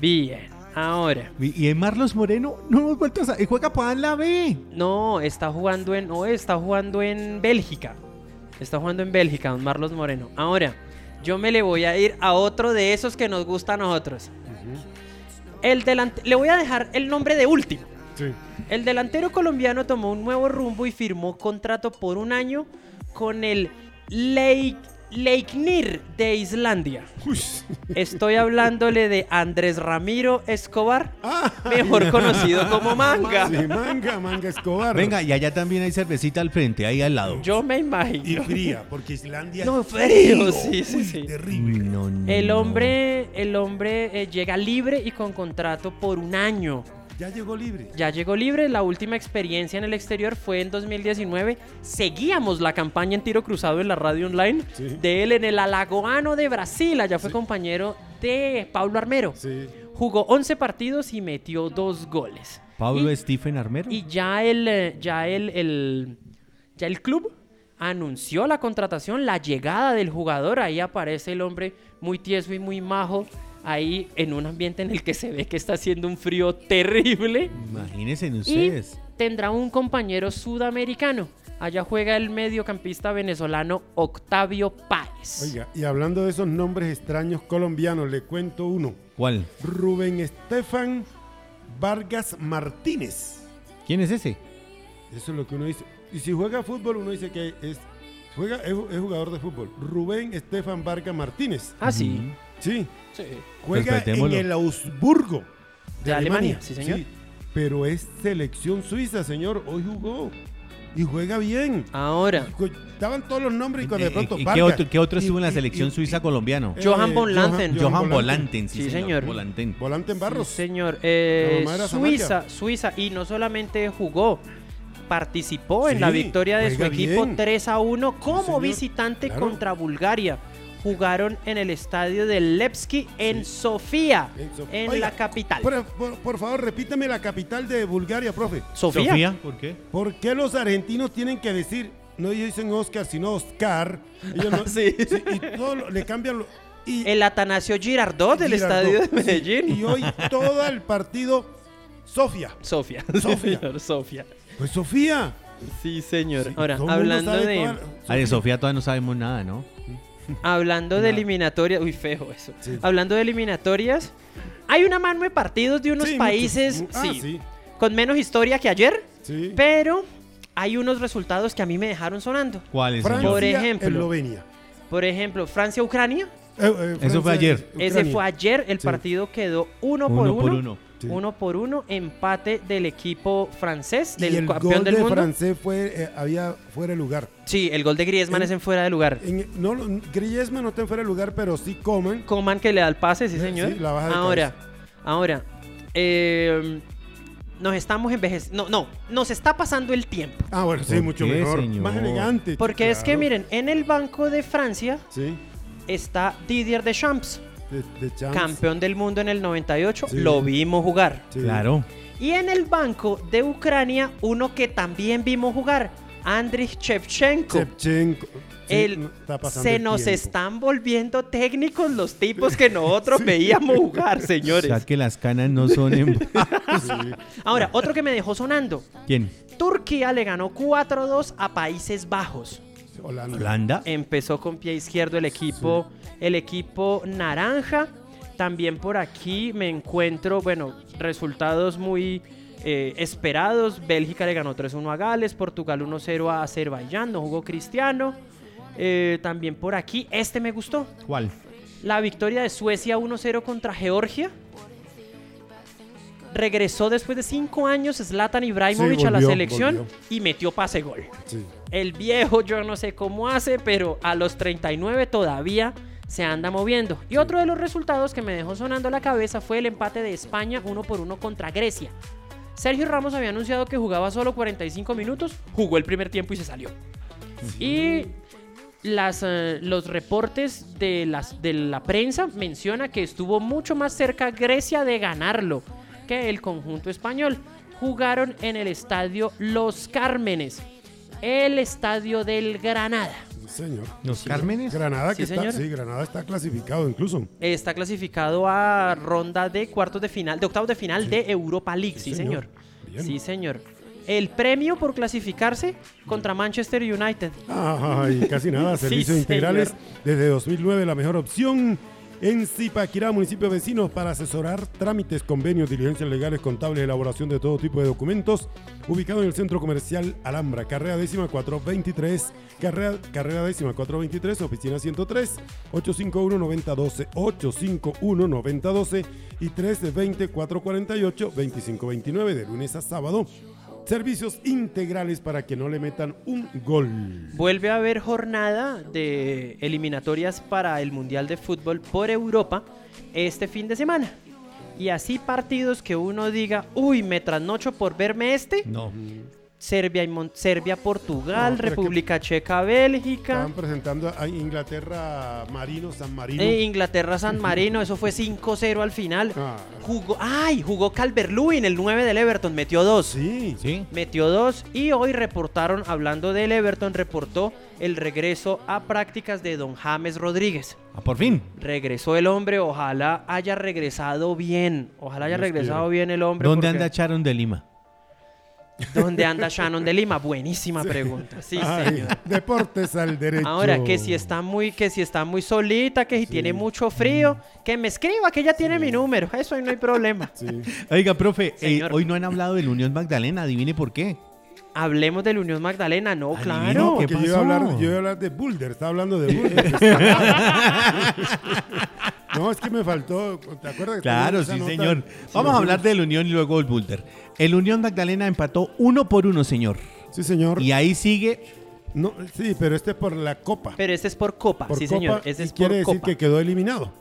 Speaker 4: Bien. Ahora.
Speaker 3: Y, en Marlos Moreno no hemos vuelto a juega para la B.
Speaker 4: No, está jugando en. No, está jugando en Bélgica. Está jugando en Bélgica, don Marlos Moreno. Ahora, yo me le voy a ir a otro de esos que nos gusta a nosotros. El delante le voy a dejar el nombre de último.
Speaker 2: Sí.
Speaker 4: El delantero colombiano tomó un nuevo rumbo y firmó contrato por un año con el Leik- Leiknir de Islandia.
Speaker 2: Uy.
Speaker 4: Estoy hablándole de Andrés Ramiro Escobar,
Speaker 2: Ah,
Speaker 4: mejor conocido como Manga.
Speaker 2: sí, manga, manga Escobar.
Speaker 3: Venga, y allá también hay cervecita al frente, ahí al lado.
Speaker 4: Yo me
Speaker 2: Y
Speaker 4: imagino.
Speaker 2: fría, porque Islandia
Speaker 4: No,
Speaker 2: es
Speaker 4: frío, sí, sí, sí.
Speaker 2: Terrible.
Speaker 3: No, no,
Speaker 4: El hombre, el hombre eh, llega libre y con contrato por un año.
Speaker 2: Ya llegó libre.
Speaker 4: Ya llegó libre, la última experiencia en el exterior fue en 2019. Seguíamos la campaña en tiro cruzado en la radio online
Speaker 2: Sí.
Speaker 4: de él en el Alagoano de Brasil. Allá fue compañero de Pablo Armero.
Speaker 2: Sí.
Speaker 4: Jugó 11 partidos y metió dos goles.
Speaker 3: Pablo
Speaker 4: Y-
Speaker 3: Stephen Armero.
Speaker 4: Y ya el, eh, ya el, el- ya el club anunció la contratación, la llegada del jugador. Ahí aparece el hombre muy tieso y muy majo. Ahí en un ambiente en el que se ve que está haciendo un frío terrible.
Speaker 3: Imagínense
Speaker 4: Y
Speaker 3: ustedes.
Speaker 4: tendrá un compañero sudamericano. Allá juega el mediocampista venezolano Octavio Páez.
Speaker 2: Oiga, y hablando de esos nombres extraños colombianos, le cuento uno.
Speaker 3: ¿Cuál?
Speaker 2: Rubén Estefan Vargas Martínez.
Speaker 3: ¿Quién es ese?
Speaker 2: Eso es lo que uno dice. Y si juega fútbol, uno dice que es, juega, es, es jugador de fútbol. Rubén Estefan Vargas Martínez.
Speaker 4: Ah, sí.
Speaker 2: Sí.
Speaker 4: Sí.
Speaker 2: Juega en el Augsburgo.
Speaker 4: De Alemania, sí, señor.
Speaker 2: pero es selección suiza, señor. Hoy jugó y juega bien.
Speaker 4: Ahora,
Speaker 2: Daban todos los nombres y cuando de
Speaker 3: Eh,
Speaker 2: pronto.
Speaker 3: ¿y
Speaker 2: Vargas.
Speaker 3: ¿Qué otro, qué otro
Speaker 2: Y-
Speaker 3: estuvo en la selección
Speaker 2: y-
Speaker 3: suiza
Speaker 2: y-
Speaker 3: colombiano?
Speaker 2: eh,
Speaker 4: Johan von Lanten.
Speaker 3: Johan Volanten, sí,
Speaker 4: Sí,
Speaker 3: señor. Volanten.
Speaker 2: Volante en Barros.
Speaker 4: Sí, señor. Eh, Suiza, Suiza. Y no solamente jugó, participó en la victoria de su equipo
Speaker 2: bien.
Speaker 4: 3 a 1 como visitante
Speaker 2: claro.
Speaker 4: contra Bulgaria. Jugaron en el estadio de Levski en Sofía,
Speaker 2: En Sof-
Speaker 4: en
Speaker 2: Oiga,
Speaker 4: la capital.
Speaker 2: Por, por- por favor, repítame la capital de Bulgaria, profe.
Speaker 4: Sofía.
Speaker 3: Sofía, ¿por qué?
Speaker 2: ¿Por qué los argentinos tienen que decir, no dicen Oscar, sino Oscar? Ellos no- *laughs*
Speaker 4: Sí.
Speaker 2: y todo lo- le cambian. lo- y,
Speaker 4: El Atanasio Girardot del
Speaker 2: Girardot,
Speaker 4: estadio de
Speaker 2: sí,
Speaker 4: Medellín.
Speaker 2: y hoy todo el partido, Sofía.
Speaker 4: Sofía. *laughs*
Speaker 2: Sofía.
Speaker 4: señor, Sofía.
Speaker 2: Pues Sofía.
Speaker 4: Sí, señor.
Speaker 2: Sí,
Speaker 4: Ahora, hablando de,
Speaker 2: toda-
Speaker 3: Ah, de Sofía todavía no sabemos nada, ¿no?
Speaker 4: Hablando de eliminatorias, uy, feo eso.
Speaker 2: Sí.
Speaker 4: Hablando de eliminatorias, hay una mano de partidos de unos
Speaker 2: Sí,
Speaker 4: países.
Speaker 2: Ah,
Speaker 4: sí,
Speaker 2: sí.
Speaker 4: con menos historia que ayer,
Speaker 2: sí.
Speaker 4: pero hay unos resultados que a mí me dejaron sonando.
Speaker 3: ¿Cuáles?
Speaker 4: Por ejemplo.
Speaker 2: Eslovenia.
Speaker 4: Por ejemplo, Francia-Ucrania,
Speaker 2: Eh, eh,
Speaker 3: Eso fue
Speaker 2: Francia,
Speaker 3: ayer.
Speaker 4: ese fue ayer, el
Speaker 2: Sí.
Speaker 4: partido quedó uno, por
Speaker 3: Uno
Speaker 4: uno.
Speaker 3: por uno.
Speaker 2: Sí.
Speaker 4: Uno por uno, empate del equipo francés,
Speaker 2: Y
Speaker 4: del
Speaker 2: el
Speaker 4: campeón
Speaker 2: gol
Speaker 4: del
Speaker 2: de
Speaker 4: mundo.
Speaker 2: francés fue, eh, había fuera de lugar.
Speaker 4: Sí, el gol de Griezmann
Speaker 2: En-
Speaker 4: es en fuera de lugar.
Speaker 2: En- no, lo- Griezmann no está en fuera de lugar, pero sí Coman.
Speaker 4: Coman que le da el pase, sí
Speaker 2: Eh,
Speaker 4: señor.
Speaker 2: sí, la baja de
Speaker 4: ahora, ahora, eh, nos estamos envejeciendo. No, no, nos está pasando el tiempo.
Speaker 2: Ah, bueno, sí,
Speaker 3: ¿Por
Speaker 2: mucho
Speaker 3: qué,
Speaker 2: mejor.
Speaker 3: señor?
Speaker 2: Más elegante.
Speaker 4: Porque es que miren, en el banco de Francia
Speaker 2: Sí,
Speaker 4: está Didier Deschamps,
Speaker 2: de,
Speaker 4: campeón del mundo en el 98.
Speaker 2: Sí.
Speaker 4: Lo vimos jugar.
Speaker 2: Sí.
Speaker 3: Claro.
Speaker 4: Y en el banco de Ucrania, uno que también vimos jugar, Andriy Shevchenko.
Speaker 2: Shevchenko. Sí,
Speaker 4: El- se nos
Speaker 2: tiempo.
Speaker 4: están volviendo técnicos los tipos *laughs* que nosotros veíamos jugar,
Speaker 3: O
Speaker 4: señores.
Speaker 3: sea que las canas no son en... *laughs*
Speaker 2: Sí.
Speaker 4: Ahora, otro que me dejó sonando.
Speaker 3: ¿Quién?
Speaker 4: Turquía le ganó 4-2 a Países Bajos.
Speaker 2: Holanda.
Speaker 3: ¿Holanda?
Speaker 4: Empezó con pie izquierdo el equipo, el equipo naranja. También por aquí me encuentro, bueno, resultados muy eh, esperados. Bélgica le ganó 3-1 a Gales, Portugal 1-0 a Azerbaiyán, no jugó Cristiano. Eh, también por aquí, este me gustó.
Speaker 3: ¿Cuál?
Speaker 4: La victoria de Suecia 1-0 contra Georgia. Regresó después de 5 años Zlatan Ibrahimovic
Speaker 2: Sí,
Speaker 4: a la selección
Speaker 2: volvió.
Speaker 4: y metió pase gol.
Speaker 2: Sí.
Speaker 4: El viejo yo no sé cómo hace, pero a los 39 todavía se anda moviendo. Y otro de los resultados que me dejó sonando la cabeza fue el empate de España 1 por 1 contra Grecia. Sergio Ramos había anunciado que jugaba solo 45 minutos, jugó el primer tiempo y se salió. Y las, eh, los reportes de, las, de la prensa menciona que estuvo mucho más cerca Grecia de ganarlo que el conjunto español. Jugaron en el estadio Los Cármenes, el estadio del Granada.
Speaker 2: Sí, señor.
Speaker 3: ¿Los Cármenes?
Speaker 2: Granada,
Speaker 4: Sí,
Speaker 2: que está,
Speaker 4: señor.
Speaker 2: sí, Granada está clasificado incluso.
Speaker 4: Está clasificado a ronda de cuartos de final, de octavos de final de Europa League, sí,
Speaker 2: Sí,
Speaker 4: señor.
Speaker 2: señor.
Speaker 4: Sí, señor. El premio por clasificarse contra Manchester United.
Speaker 2: Ay, casi nada. *laughs*
Speaker 4: Sí,
Speaker 2: Servicios integrales
Speaker 4: señor.
Speaker 2: desde 2009, la mejor opción. En Zipaquirá, municipio vecino, para asesorar trámites, convenios, diligencias legales, contables, elaboración de todo tipo de documentos. Ubicado en el centro comercial Alhambra, carrera décima 423, carrera, carrera décima 423, oficina 103, 851-9012, 851-9012 y 320-448-2529, de lunes a sábado. Servicios integrales para que no le metan un gol.
Speaker 4: Vuelve a haber jornada de eliminatorias para el Mundial de Fútbol por Europa este fin de semana. Y así partidos que uno diga, uy, me trasnocho por verme este.
Speaker 3: No.
Speaker 4: Serbia, y Mon- Serbia Portugal,
Speaker 2: No, pero es que-
Speaker 4: República Checa, Bélgica.
Speaker 2: Estaban presentando a Inglaterra Marino, San Marino.
Speaker 4: Eh, Inglaterra San *laughs* Marino, eso fue 5-0 al final.
Speaker 2: Ah,
Speaker 4: Jugó, ay, jugó Calvert-Lewin, el 9 del Everton, metió dos.
Speaker 2: sí.
Speaker 3: ¿Sí?
Speaker 4: Metió dos y hoy reportaron, hablando del Everton, reportó el regreso a prácticas de don James Rodríguez.
Speaker 3: Ah, por fin.
Speaker 4: Regresó el hombre, ojalá haya regresado bien. Ojalá haya
Speaker 2: Dios
Speaker 4: regresado bien el hombre.
Speaker 3: ¿Dónde
Speaker 4: porque-
Speaker 3: anda Charon de Lima?
Speaker 4: ¿Dónde anda Shannon de Lima? Buenísima *laughs* pregunta. Sí,
Speaker 2: Ay,
Speaker 4: señor.
Speaker 2: Deportes al derecho.
Speaker 4: Ahora, que si está muy, que si está muy solita, que si tiene mucho frío, que me escriba, que ella tiene mi número. Eso ahí no hay problema.
Speaker 2: Sí.
Speaker 3: Oiga, profe, eh, hoy no han hablado del Unión Magdalena, adivine por qué.
Speaker 4: Hablemos del Unión Magdalena, no,
Speaker 3: Adivino
Speaker 4: claro.
Speaker 3: ¿Qué
Speaker 2: Porque yo iba, a hablar, yo iba a hablar de Boulder, estaba hablando de *laughs* Boulder. *laughs* No, es que me faltó. ¿Te acuerdas? que
Speaker 3: Claro, sí,
Speaker 2: nota?
Speaker 3: señor.
Speaker 2: Sí,
Speaker 3: Vamos a hablar del Unión y luego el Bulter. El Unión Magdalena empató uno por uno, señor.
Speaker 2: Sí, señor.
Speaker 3: Y ahí sigue.
Speaker 2: No, sí, pero este es por la Copa.
Speaker 4: Pero este es por Copa,
Speaker 2: por
Speaker 4: sí
Speaker 2: Copa,
Speaker 4: señor. Este
Speaker 2: y
Speaker 4: es
Speaker 2: quiere
Speaker 4: por
Speaker 2: decir
Speaker 4: Copa.
Speaker 2: que quedó eliminado.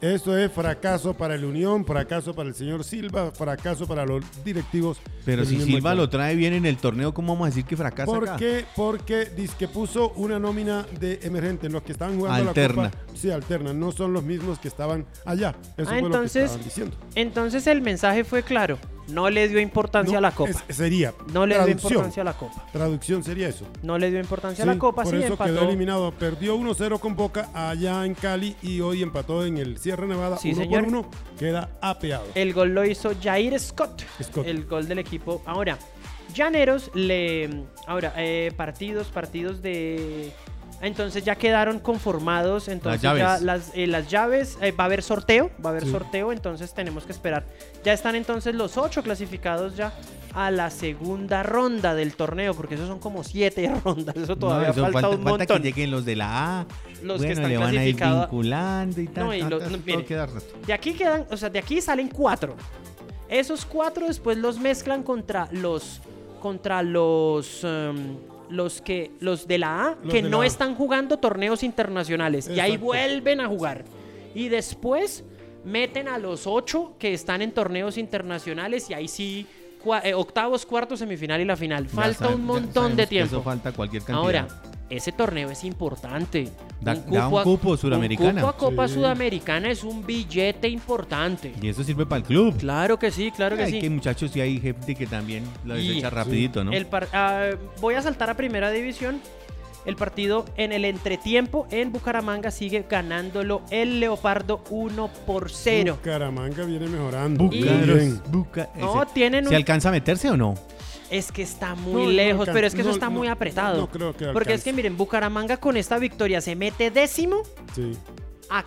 Speaker 2: Esto es fracaso para el Unión, fracaso para el señor Silva, fracaso para los directivos.
Speaker 3: Pero si Silva lo trae bien en el torneo, ¿cómo vamos a decir que fracasa
Speaker 2: ¿Por
Speaker 3: acá?
Speaker 2: qué? Porque dice que puso una nómina de emergentes. Los que estaban jugando
Speaker 3: Alterna.
Speaker 2: la Copa. Sí, alterna. No son los mismos que estaban allá. Eso
Speaker 4: Ah,
Speaker 2: fue lo que
Speaker 4: entonces-
Speaker 2: estaban diciendo.
Speaker 4: Entonces el mensaje fue claro. No le dio importancia
Speaker 2: No,
Speaker 4: a la Copa.
Speaker 2: es- sería.
Speaker 4: no le dio importancia a la Copa.
Speaker 2: Traducción sería eso.
Speaker 4: No le dio importancia
Speaker 2: Sí,
Speaker 4: a la Copa,
Speaker 2: por
Speaker 4: sí,
Speaker 2: eso
Speaker 4: empató.
Speaker 2: quedó eliminado. Perdió 1-0 con Boca allá en Cali y hoy empató en el Sierra Nevada
Speaker 4: Sí,
Speaker 2: 1
Speaker 4: señor.
Speaker 2: por 1. Queda apeado.
Speaker 4: El gol lo hizo Jair Scott,
Speaker 2: Scott.
Speaker 4: el gol del equipo. Ahora, Llaneros le. Ahora, eh, partidos, partidos de. Entonces ya quedaron conformados. Entonces
Speaker 3: Las
Speaker 4: ya
Speaker 3: llaves.
Speaker 4: las, eh, las llaves. eh, va a haber sorteo. Va a haber
Speaker 2: Sí.
Speaker 4: sorteo. Entonces tenemos que esperar. Ya están entonces los ocho clasificados ya a la segunda ronda del torneo. Porque esos son como siete *laughs* rondas. Eso todavía
Speaker 3: No, eso
Speaker 4: falta, un
Speaker 3: falta
Speaker 4: montón.
Speaker 3: que lleguen los de la A.
Speaker 4: Los que
Speaker 3: bueno,
Speaker 4: están
Speaker 3: le van a ir vinculando y tal.
Speaker 4: No, y lo- no, mire. De aquí quedan, o sea, de aquí salen cuatro. Esos cuatro después los mezclan contra los, contra los, em, los que, los de la A
Speaker 2: Los
Speaker 4: que no están jugando torneos internacionales y ahí vuelven a jugar y después meten a los ocho que están en torneos internacionales y ahí sí cua- eh, octavos, cuartos, semifinal y la final. Falta un montón de tiempo.
Speaker 3: Eso falta cualquier cantidad.
Speaker 4: Ahora, ese torneo es importante.
Speaker 3: Da- da un
Speaker 4: a-
Speaker 3: cupo Suramericana.
Speaker 4: Un cupo a Copa
Speaker 2: Sí.
Speaker 4: Sudamericana es un billete importante.
Speaker 3: y eso sirve para el club.
Speaker 4: Claro que sí, claro que
Speaker 3: Hay
Speaker 4: sí.
Speaker 3: que muchachos y hay gente que también lo
Speaker 4: Y-
Speaker 3: desecha rapidito, ¿no?
Speaker 4: El par- ah, voy a saltar a primera división. El partido en el entretiempo en Bucaramanga sigue ganándolo el Leopardo 1 por 0.
Speaker 2: Bucaramanga viene mejorando.
Speaker 3: Bucaros. Buca-
Speaker 4: No, tienen
Speaker 3: ¿Se alcanza a meterse o no?
Speaker 4: Es que está muy
Speaker 2: No,
Speaker 4: lejos, pero es que eso está
Speaker 2: no,
Speaker 4: muy apretado.
Speaker 2: no creo que
Speaker 4: Porque es que miren, Bucaramanga con esta victoria se mete décimo
Speaker 2: Sí,
Speaker 4: a,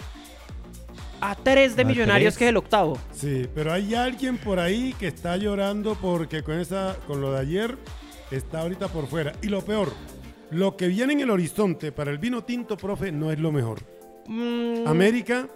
Speaker 4: a 3 de
Speaker 3: A
Speaker 4: Millonarios,
Speaker 3: tres.
Speaker 4: que es el octavo.
Speaker 2: sí, pero hay alguien por ahí que está llorando porque con esa, con lo de ayer está ahorita por fuera. Y lo peor, lo que viene en el horizonte para el vino tinto, profe, no es lo mejor.
Speaker 4: Mm,
Speaker 2: América,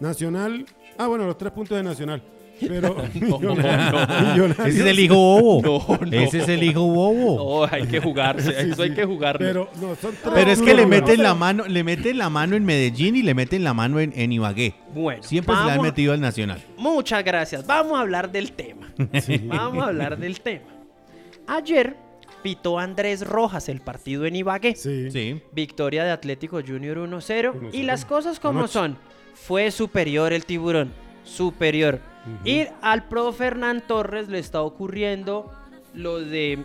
Speaker 2: Nacional, ah bueno, los tres puntos de Nacional. Pero *laughs* *laughs*
Speaker 4: no,
Speaker 2: Millonarios-
Speaker 3: Ese es el hijo bobo.
Speaker 4: No, no.
Speaker 3: Ese es el hijo bobo.
Speaker 4: No, hay que jugarse,
Speaker 2: Sí,
Speaker 4: eso hay
Speaker 2: sí,
Speaker 4: que jugarlo.
Speaker 2: Pero no, son tres
Speaker 3: Pero es que le meten la mano, le meten la mano en Medellín y le meten la mano en, en Ibagué.
Speaker 4: bueno,
Speaker 3: Siempre se le han metido al Nacional.
Speaker 4: Muchas gracias. Vamos a hablar del tema. *laughs* Vamos a hablar del tema. Ayer pitó Andrés Rojas el partido en Ibagué.
Speaker 2: Sí.
Speaker 3: Sí.
Speaker 4: Victoria de Atlético Junior 1-0. Y
Speaker 2: 1-0.
Speaker 4: las cosas como son. Fue superior el tiburón. Superior. Y al profe Hernán Torres le está ocurriendo lo de.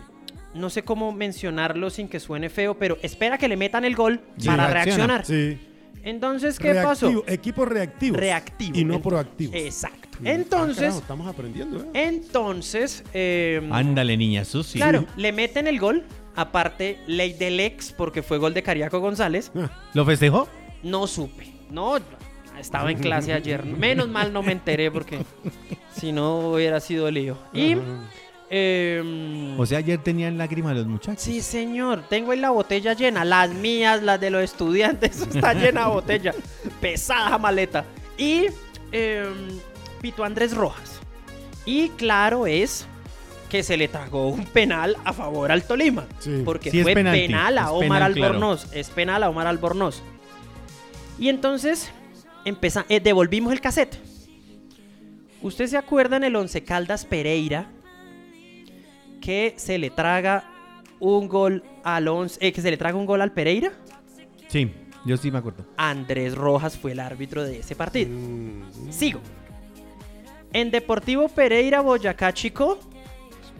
Speaker 4: No sé cómo mencionarlo sin que suene feo, pero espera que le metan el gol
Speaker 3: Sí,
Speaker 4: para
Speaker 3: reacciona.
Speaker 4: reaccionar.
Speaker 2: Sí.
Speaker 4: Entonces, ¿qué
Speaker 2: Reactivo,
Speaker 4: pasó?
Speaker 2: Equipo reactivo.
Speaker 4: Reactivo.
Speaker 2: Y no proactivo.
Speaker 4: Exacto.
Speaker 2: Ah,
Speaker 4: Entonces,
Speaker 2: carajo, estamos aprendiendo, ¿eh?
Speaker 4: entonces, eh,
Speaker 3: Ándale, niña sucia.
Speaker 4: claro, le meten el gol. Aparte, ley del ex, porque fue gol de Cariaco González.
Speaker 2: Ah,
Speaker 3: ¿Lo festejó?
Speaker 4: No supe. No, estaba en clase ayer. Menos mal no me enteré porque *laughs* si no hubiera sido lío. Y, em,
Speaker 3: O sea, ayer tenían lágrimas los muchachos.
Speaker 4: sí, señor, tengo ahí la botella llena. Las mías, las de los estudiantes, *laughs* está llena de botella. Pesada maleta. Y em, Pito Andrés Rojas. Y claro es que se le tragó un penal a favor al Tolima.
Speaker 2: Sí.
Speaker 4: Porque
Speaker 3: Sí,
Speaker 4: fue
Speaker 3: penalti,
Speaker 4: penal a
Speaker 3: es
Speaker 4: Omar
Speaker 3: penal, claro.
Speaker 4: Albornoz. Es penal a Omar Albornoz. Y entonces empeza- eh, devolvimos el cassette. ¿Usted se acuerda en el Once Caldas Pereira que se le traga un gol al once, eh, que se le traga un gol al Pereira?
Speaker 3: Sí, yo sí me acuerdo.
Speaker 4: Andrés Rojas fue el árbitro de ese partido.
Speaker 2: Mm,
Speaker 4: Sigo. En Deportivo Pereira Boyacá Chico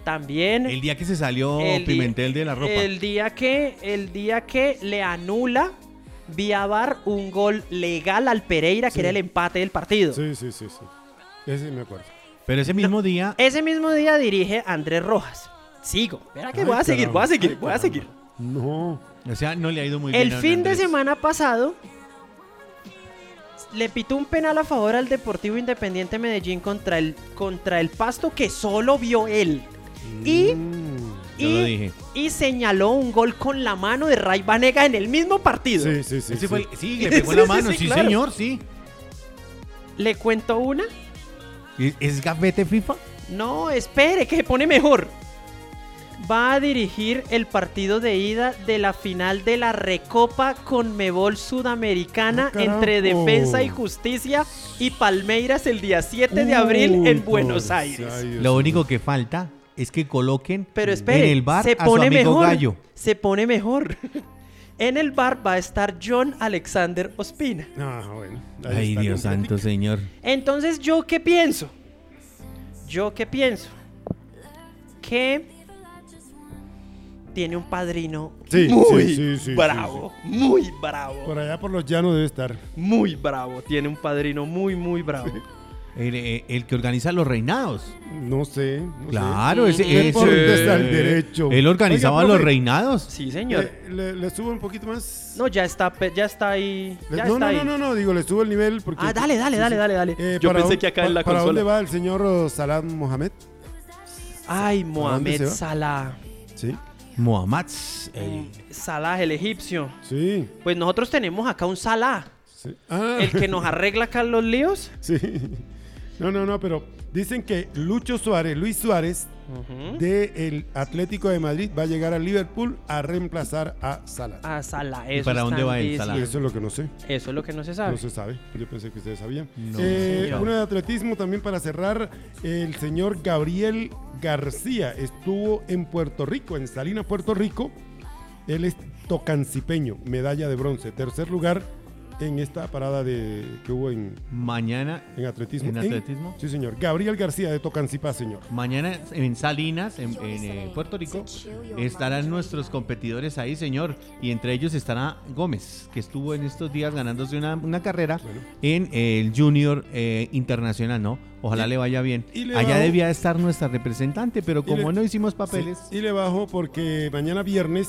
Speaker 4: también
Speaker 3: El día que se salió
Speaker 4: El día-
Speaker 3: Pimentel de la ropa.
Speaker 4: El día que, el día que le anula vía VAR un gol legal al Pereira,
Speaker 2: Sí.
Speaker 4: que era el empate del partido.
Speaker 2: Sí, sí, sí, sí. Ese me acuerdo.
Speaker 3: Pero ese mismo día,
Speaker 4: Ese mismo día dirige Andrés Rojas. Sigo. Espera que
Speaker 2: Ay,
Speaker 4: voy a seguir, voy a seguir, voy a seguir.
Speaker 2: No.
Speaker 3: o sea, no le ha ido muy bien.
Speaker 4: El
Speaker 3: a
Speaker 4: fin de
Speaker 3: Andrés.
Speaker 4: semana pasado le pitó un penal a favor al Deportivo Independiente Medellín contra el, contra el Pasto que solo vio él. Y,
Speaker 2: Mm,
Speaker 4: y,
Speaker 3: lo dije.
Speaker 4: y señaló un gol con la mano de Ray Banega en el mismo partido.
Speaker 2: Sí, sí, sí.
Speaker 3: Ese
Speaker 2: sí.
Speaker 3: fue el- sí, le pegó la *laughs*
Speaker 4: Sí, sí,
Speaker 3: mano,
Speaker 4: sí,
Speaker 3: sí,
Speaker 4: claro.
Speaker 3: señor, sí.
Speaker 4: ¿Le cuento una?
Speaker 3: ¿Es, es gafete FIFA?
Speaker 4: No, espere, que se pone mejor. Va a dirigir el partido de ida de la final de la Recopa Conmebol Sudamericana
Speaker 2: Ah,
Speaker 4: entre. Defensa y Justicia y Palmeiras el día 7 de abril
Speaker 2: Uy,
Speaker 4: en Buenos Aires.
Speaker 2: Dios
Speaker 3: Lo único que falta es que coloquen
Speaker 4: Pero espere,
Speaker 3: en el bar
Speaker 4: se
Speaker 3: a su
Speaker 4: pone
Speaker 3: amigo
Speaker 4: mejor.
Speaker 3: Gallo.
Speaker 4: Se pone mejor. *laughs* En el bar va a estar John Alexander Ospina.
Speaker 2: Ah, bueno. ahí
Speaker 3: Ay, Dios santo, señor.
Speaker 4: Entonces, ¿yo qué pienso? ¿Yo qué pienso? Que tiene un padrino
Speaker 2: Sí,
Speaker 4: muy
Speaker 2: sí, sí, sí,
Speaker 4: bravo, muy bravo,
Speaker 2: Por allá por los llanos debe estar.
Speaker 4: muy bravo. Tiene un padrino muy, muy bravo.
Speaker 3: El, eh, el que organiza los reinados.
Speaker 2: No sé. no
Speaker 3: Claro,
Speaker 2: sé.
Speaker 3: ese, ese-
Speaker 2: Deportes al derecho.
Speaker 3: Él organizaba
Speaker 2: Oiga,
Speaker 3: los reinados.
Speaker 4: Sí, señor.
Speaker 2: Le, le- le subo un poquito más?
Speaker 4: No, ya está, ya está ahí.
Speaker 2: Le- no,
Speaker 4: está
Speaker 2: no,
Speaker 4: ahí.
Speaker 2: no, no, no, digo, le subo el nivel porque...
Speaker 4: Ah, dale, dale,
Speaker 2: Sí,
Speaker 4: dale, dale, dale.
Speaker 2: Eh,
Speaker 4: Yo
Speaker 2: ¿para
Speaker 4: pensé
Speaker 2: dónde-
Speaker 4: que acá en la
Speaker 2: ¿Para dónde va el señor Salah Mohamed?
Speaker 4: Ay, Mohamed? Salah.
Speaker 2: Sí,
Speaker 3: Muhammad. eh,
Speaker 4: Salah, el egipcio.
Speaker 2: sí,
Speaker 4: Pues nosotros tenemos acá un Salah.
Speaker 2: sí. Ah,
Speaker 4: El que nos arregla acá los líos. *laughs*
Speaker 2: sí. No, no, no, pero dicen que Lucho Suárez, Luis Suárez, Del Atlético de Madrid, va a llegar al Liverpool a reemplazar a Salah.
Speaker 4: A Salah.
Speaker 3: ¿Y
Speaker 4: Eso
Speaker 3: para dónde va él. Salah?
Speaker 2: Eso es lo que no sé.
Speaker 4: Eso es lo que no se sabe.
Speaker 2: No se sabe. Yo pensé que ustedes sabían.
Speaker 3: No,
Speaker 2: Eh, una de atletismo también para cerrar. El señor Gabriel García estuvo en Puerto Rico, en Salinas, Puerto Rico. Él es tocancipeño, medalla de bronce. Tercer lugar en esta parada de, que hubo en,
Speaker 3: mañana,
Speaker 2: en atletismo.
Speaker 3: ¿En atletismo?
Speaker 2: sí, señor. Gabriel García de Tocancipá, señor.
Speaker 3: mañana en Salinas, en, en, eh, Puerto Rico, estarán nuestros competidores ahí, señor. Y entre ellos estará Gómez, que estuvo en estos días ganándose una, una carrera
Speaker 2: Bueno.
Speaker 3: en eh, el Junior eh, Internacional, ¿no? Ojalá le vaya bien.
Speaker 2: y le
Speaker 3: Allá
Speaker 2: bajo-
Speaker 3: debía estar nuestra representante, pero como
Speaker 2: le-
Speaker 3: no hicimos papeles,
Speaker 2: Sí, y le bajo porque mañana viernes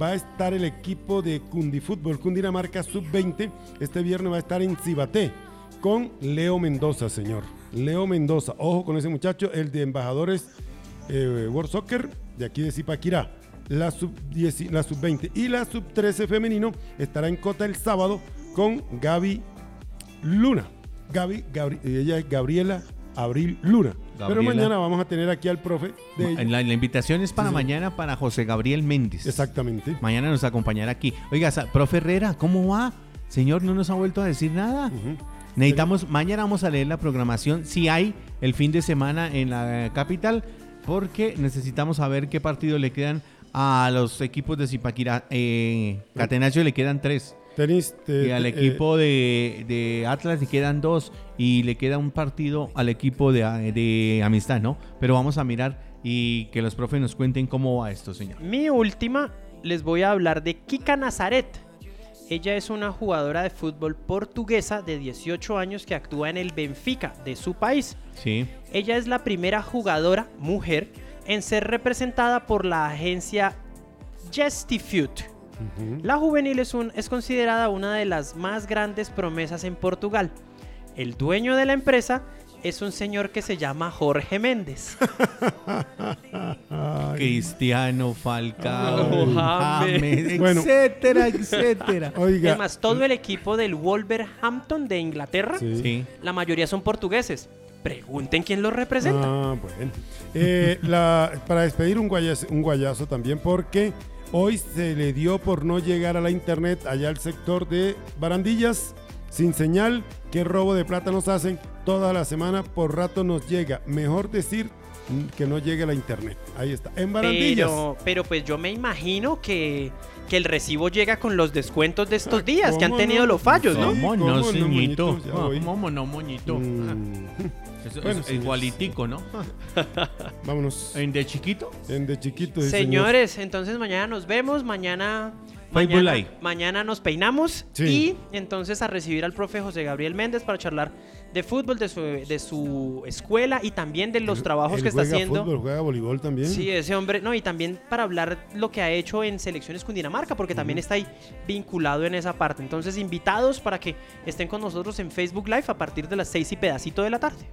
Speaker 2: va a estar el equipo de Cundifútbol, Cundinamarca Sub-20. Este viernes va a estar en Cibaté con Leo Mendoza, señor. Leo Mendoza, ojo con ese muchacho, el de embajadores eh, World Soccer de aquí de Zipaquirá. La sub-10 la sub-20 y la sub-13 femenino estará en Cota el sábado con Gaby Luna. Gaby, Gabri- ella es Gabriela Abril Luna. Pero mañana vamos a tener aquí al profe de
Speaker 3: la, la invitación es para
Speaker 2: Sí, sí.
Speaker 3: mañana para José Gabriel Méndez.
Speaker 2: Exactamente.
Speaker 3: Mañana nos acompañará aquí. Oiga, profe Herrera, ¿cómo va? Señor, no nos ha vuelto a decir nada.
Speaker 2: Ujú.
Speaker 3: Necesitamos, mañana vamos a leer la programación, si hay el fin de semana en la capital, porque necesitamos saber qué partidos le quedan a los equipos de Zipaquirá. Eh, Catenaccio le quedan tres.
Speaker 2: Tenis. te-
Speaker 3: Y al
Speaker 2: te-
Speaker 3: equipo de, de Atlas le quedan dos. Y le queda un partido al equipo de, de Amistad, ¿no? Pero vamos a mirar y que los profes nos cuenten cómo va esto, señor.
Speaker 4: Mi última, les voy a hablar de Kika Nazaret. Ella es una jugadora de fútbol portuguesa de 18 años que actúa en el Benfica de su país.
Speaker 3: Sí.
Speaker 4: Ella es la primera jugadora mujer en ser representada por la agencia Gestifute. La juvenil es, un- es considerada una de las más grandes promesas en Portugal. El dueño de la empresa es un señor que se llama Jorge Méndez. *laughs*
Speaker 3: Cristiano, Falcao. James,
Speaker 2: Bueno.
Speaker 3: etcétera, etcétera. *laughs*
Speaker 2: Oiga.
Speaker 4: Además, todo el equipo del Wolverhampton de Inglaterra,
Speaker 2: Sí.
Speaker 3: Sí.
Speaker 4: la mayoría son portugueses. Pregunten quién los representa.
Speaker 2: Ah, bueno. Eh, la- para despedir un guayazo, un guayazo también, porque hoy se le dio por no llegar a la internet allá al sector de Barandillas sin señal. ¿Qué robo de plata nos hacen? Toda la semana por rato nos llega. Mejor decir que no llegue a la internet. Ahí está. En Barandillas.
Speaker 4: Pero, pero pues yo me imagino que, que el recibo llega con los descuentos de estos
Speaker 2: Ah,
Speaker 4: días que han
Speaker 2: ¿cómo
Speaker 4: tenido
Speaker 2: no?
Speaker 4: los fallos, ¿no?
Speaker 2: Sí,
Speaker 3: ¿Cómo
Speaker 2: cómo
Speaker 3: no,
Speaker 2: moñito? Ya
Speaker 3: Ah,
Speaker 2: voy.
Speaker 3: ¿Cómo no, moñito?
Speaker 2: Mm, *laughs* Bueno,
Speaker 3: es igualitico, ¿no? *laughs*
Speaker 2: vámonos.
Speaker 3: ¿En de chiquito?
Speaker 2: En de chiquito. sí, señor.
Speaker 4: Señores, entonces mañana nos vemos, mañana...
Speaker 3: Facebook
Speaker 4: Mañana,
Speaker 3: Live.
Speaker 4: mañana nos peinamos
Speaker 2: Sí.
Speaker 4: y entonces a recibir al profe José Gabriel Méndez para charlar de fútbol, de su, de su escuela y también de los trabajos
Speaker 2: Él
Speaker 4: que está
Speaker 2: juega
Speaker 4: haciendo.
Speaker 2: Fútbol, juega voleibol también.
Speaker 4: Sí, ese hombre, no, y también para hablar lo que ha hecho en selecciones Cundinamarca, porque también está ahí vinculado en esa parte. Entonces, invitados para que estén con nosotros en Facebook Live a partir de las seis y pedacito de la tarde.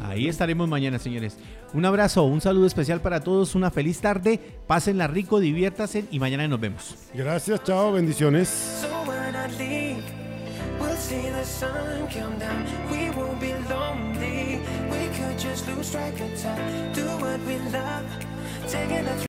Speaker 3: Ahí estaremos mañana, señores. Un abrazo, un saludo especial para todos, una feliz tarde. Pásenla rico, diviértanse y mañana nos vemos.
Speaker 2: Gracias, chao, bendiciones.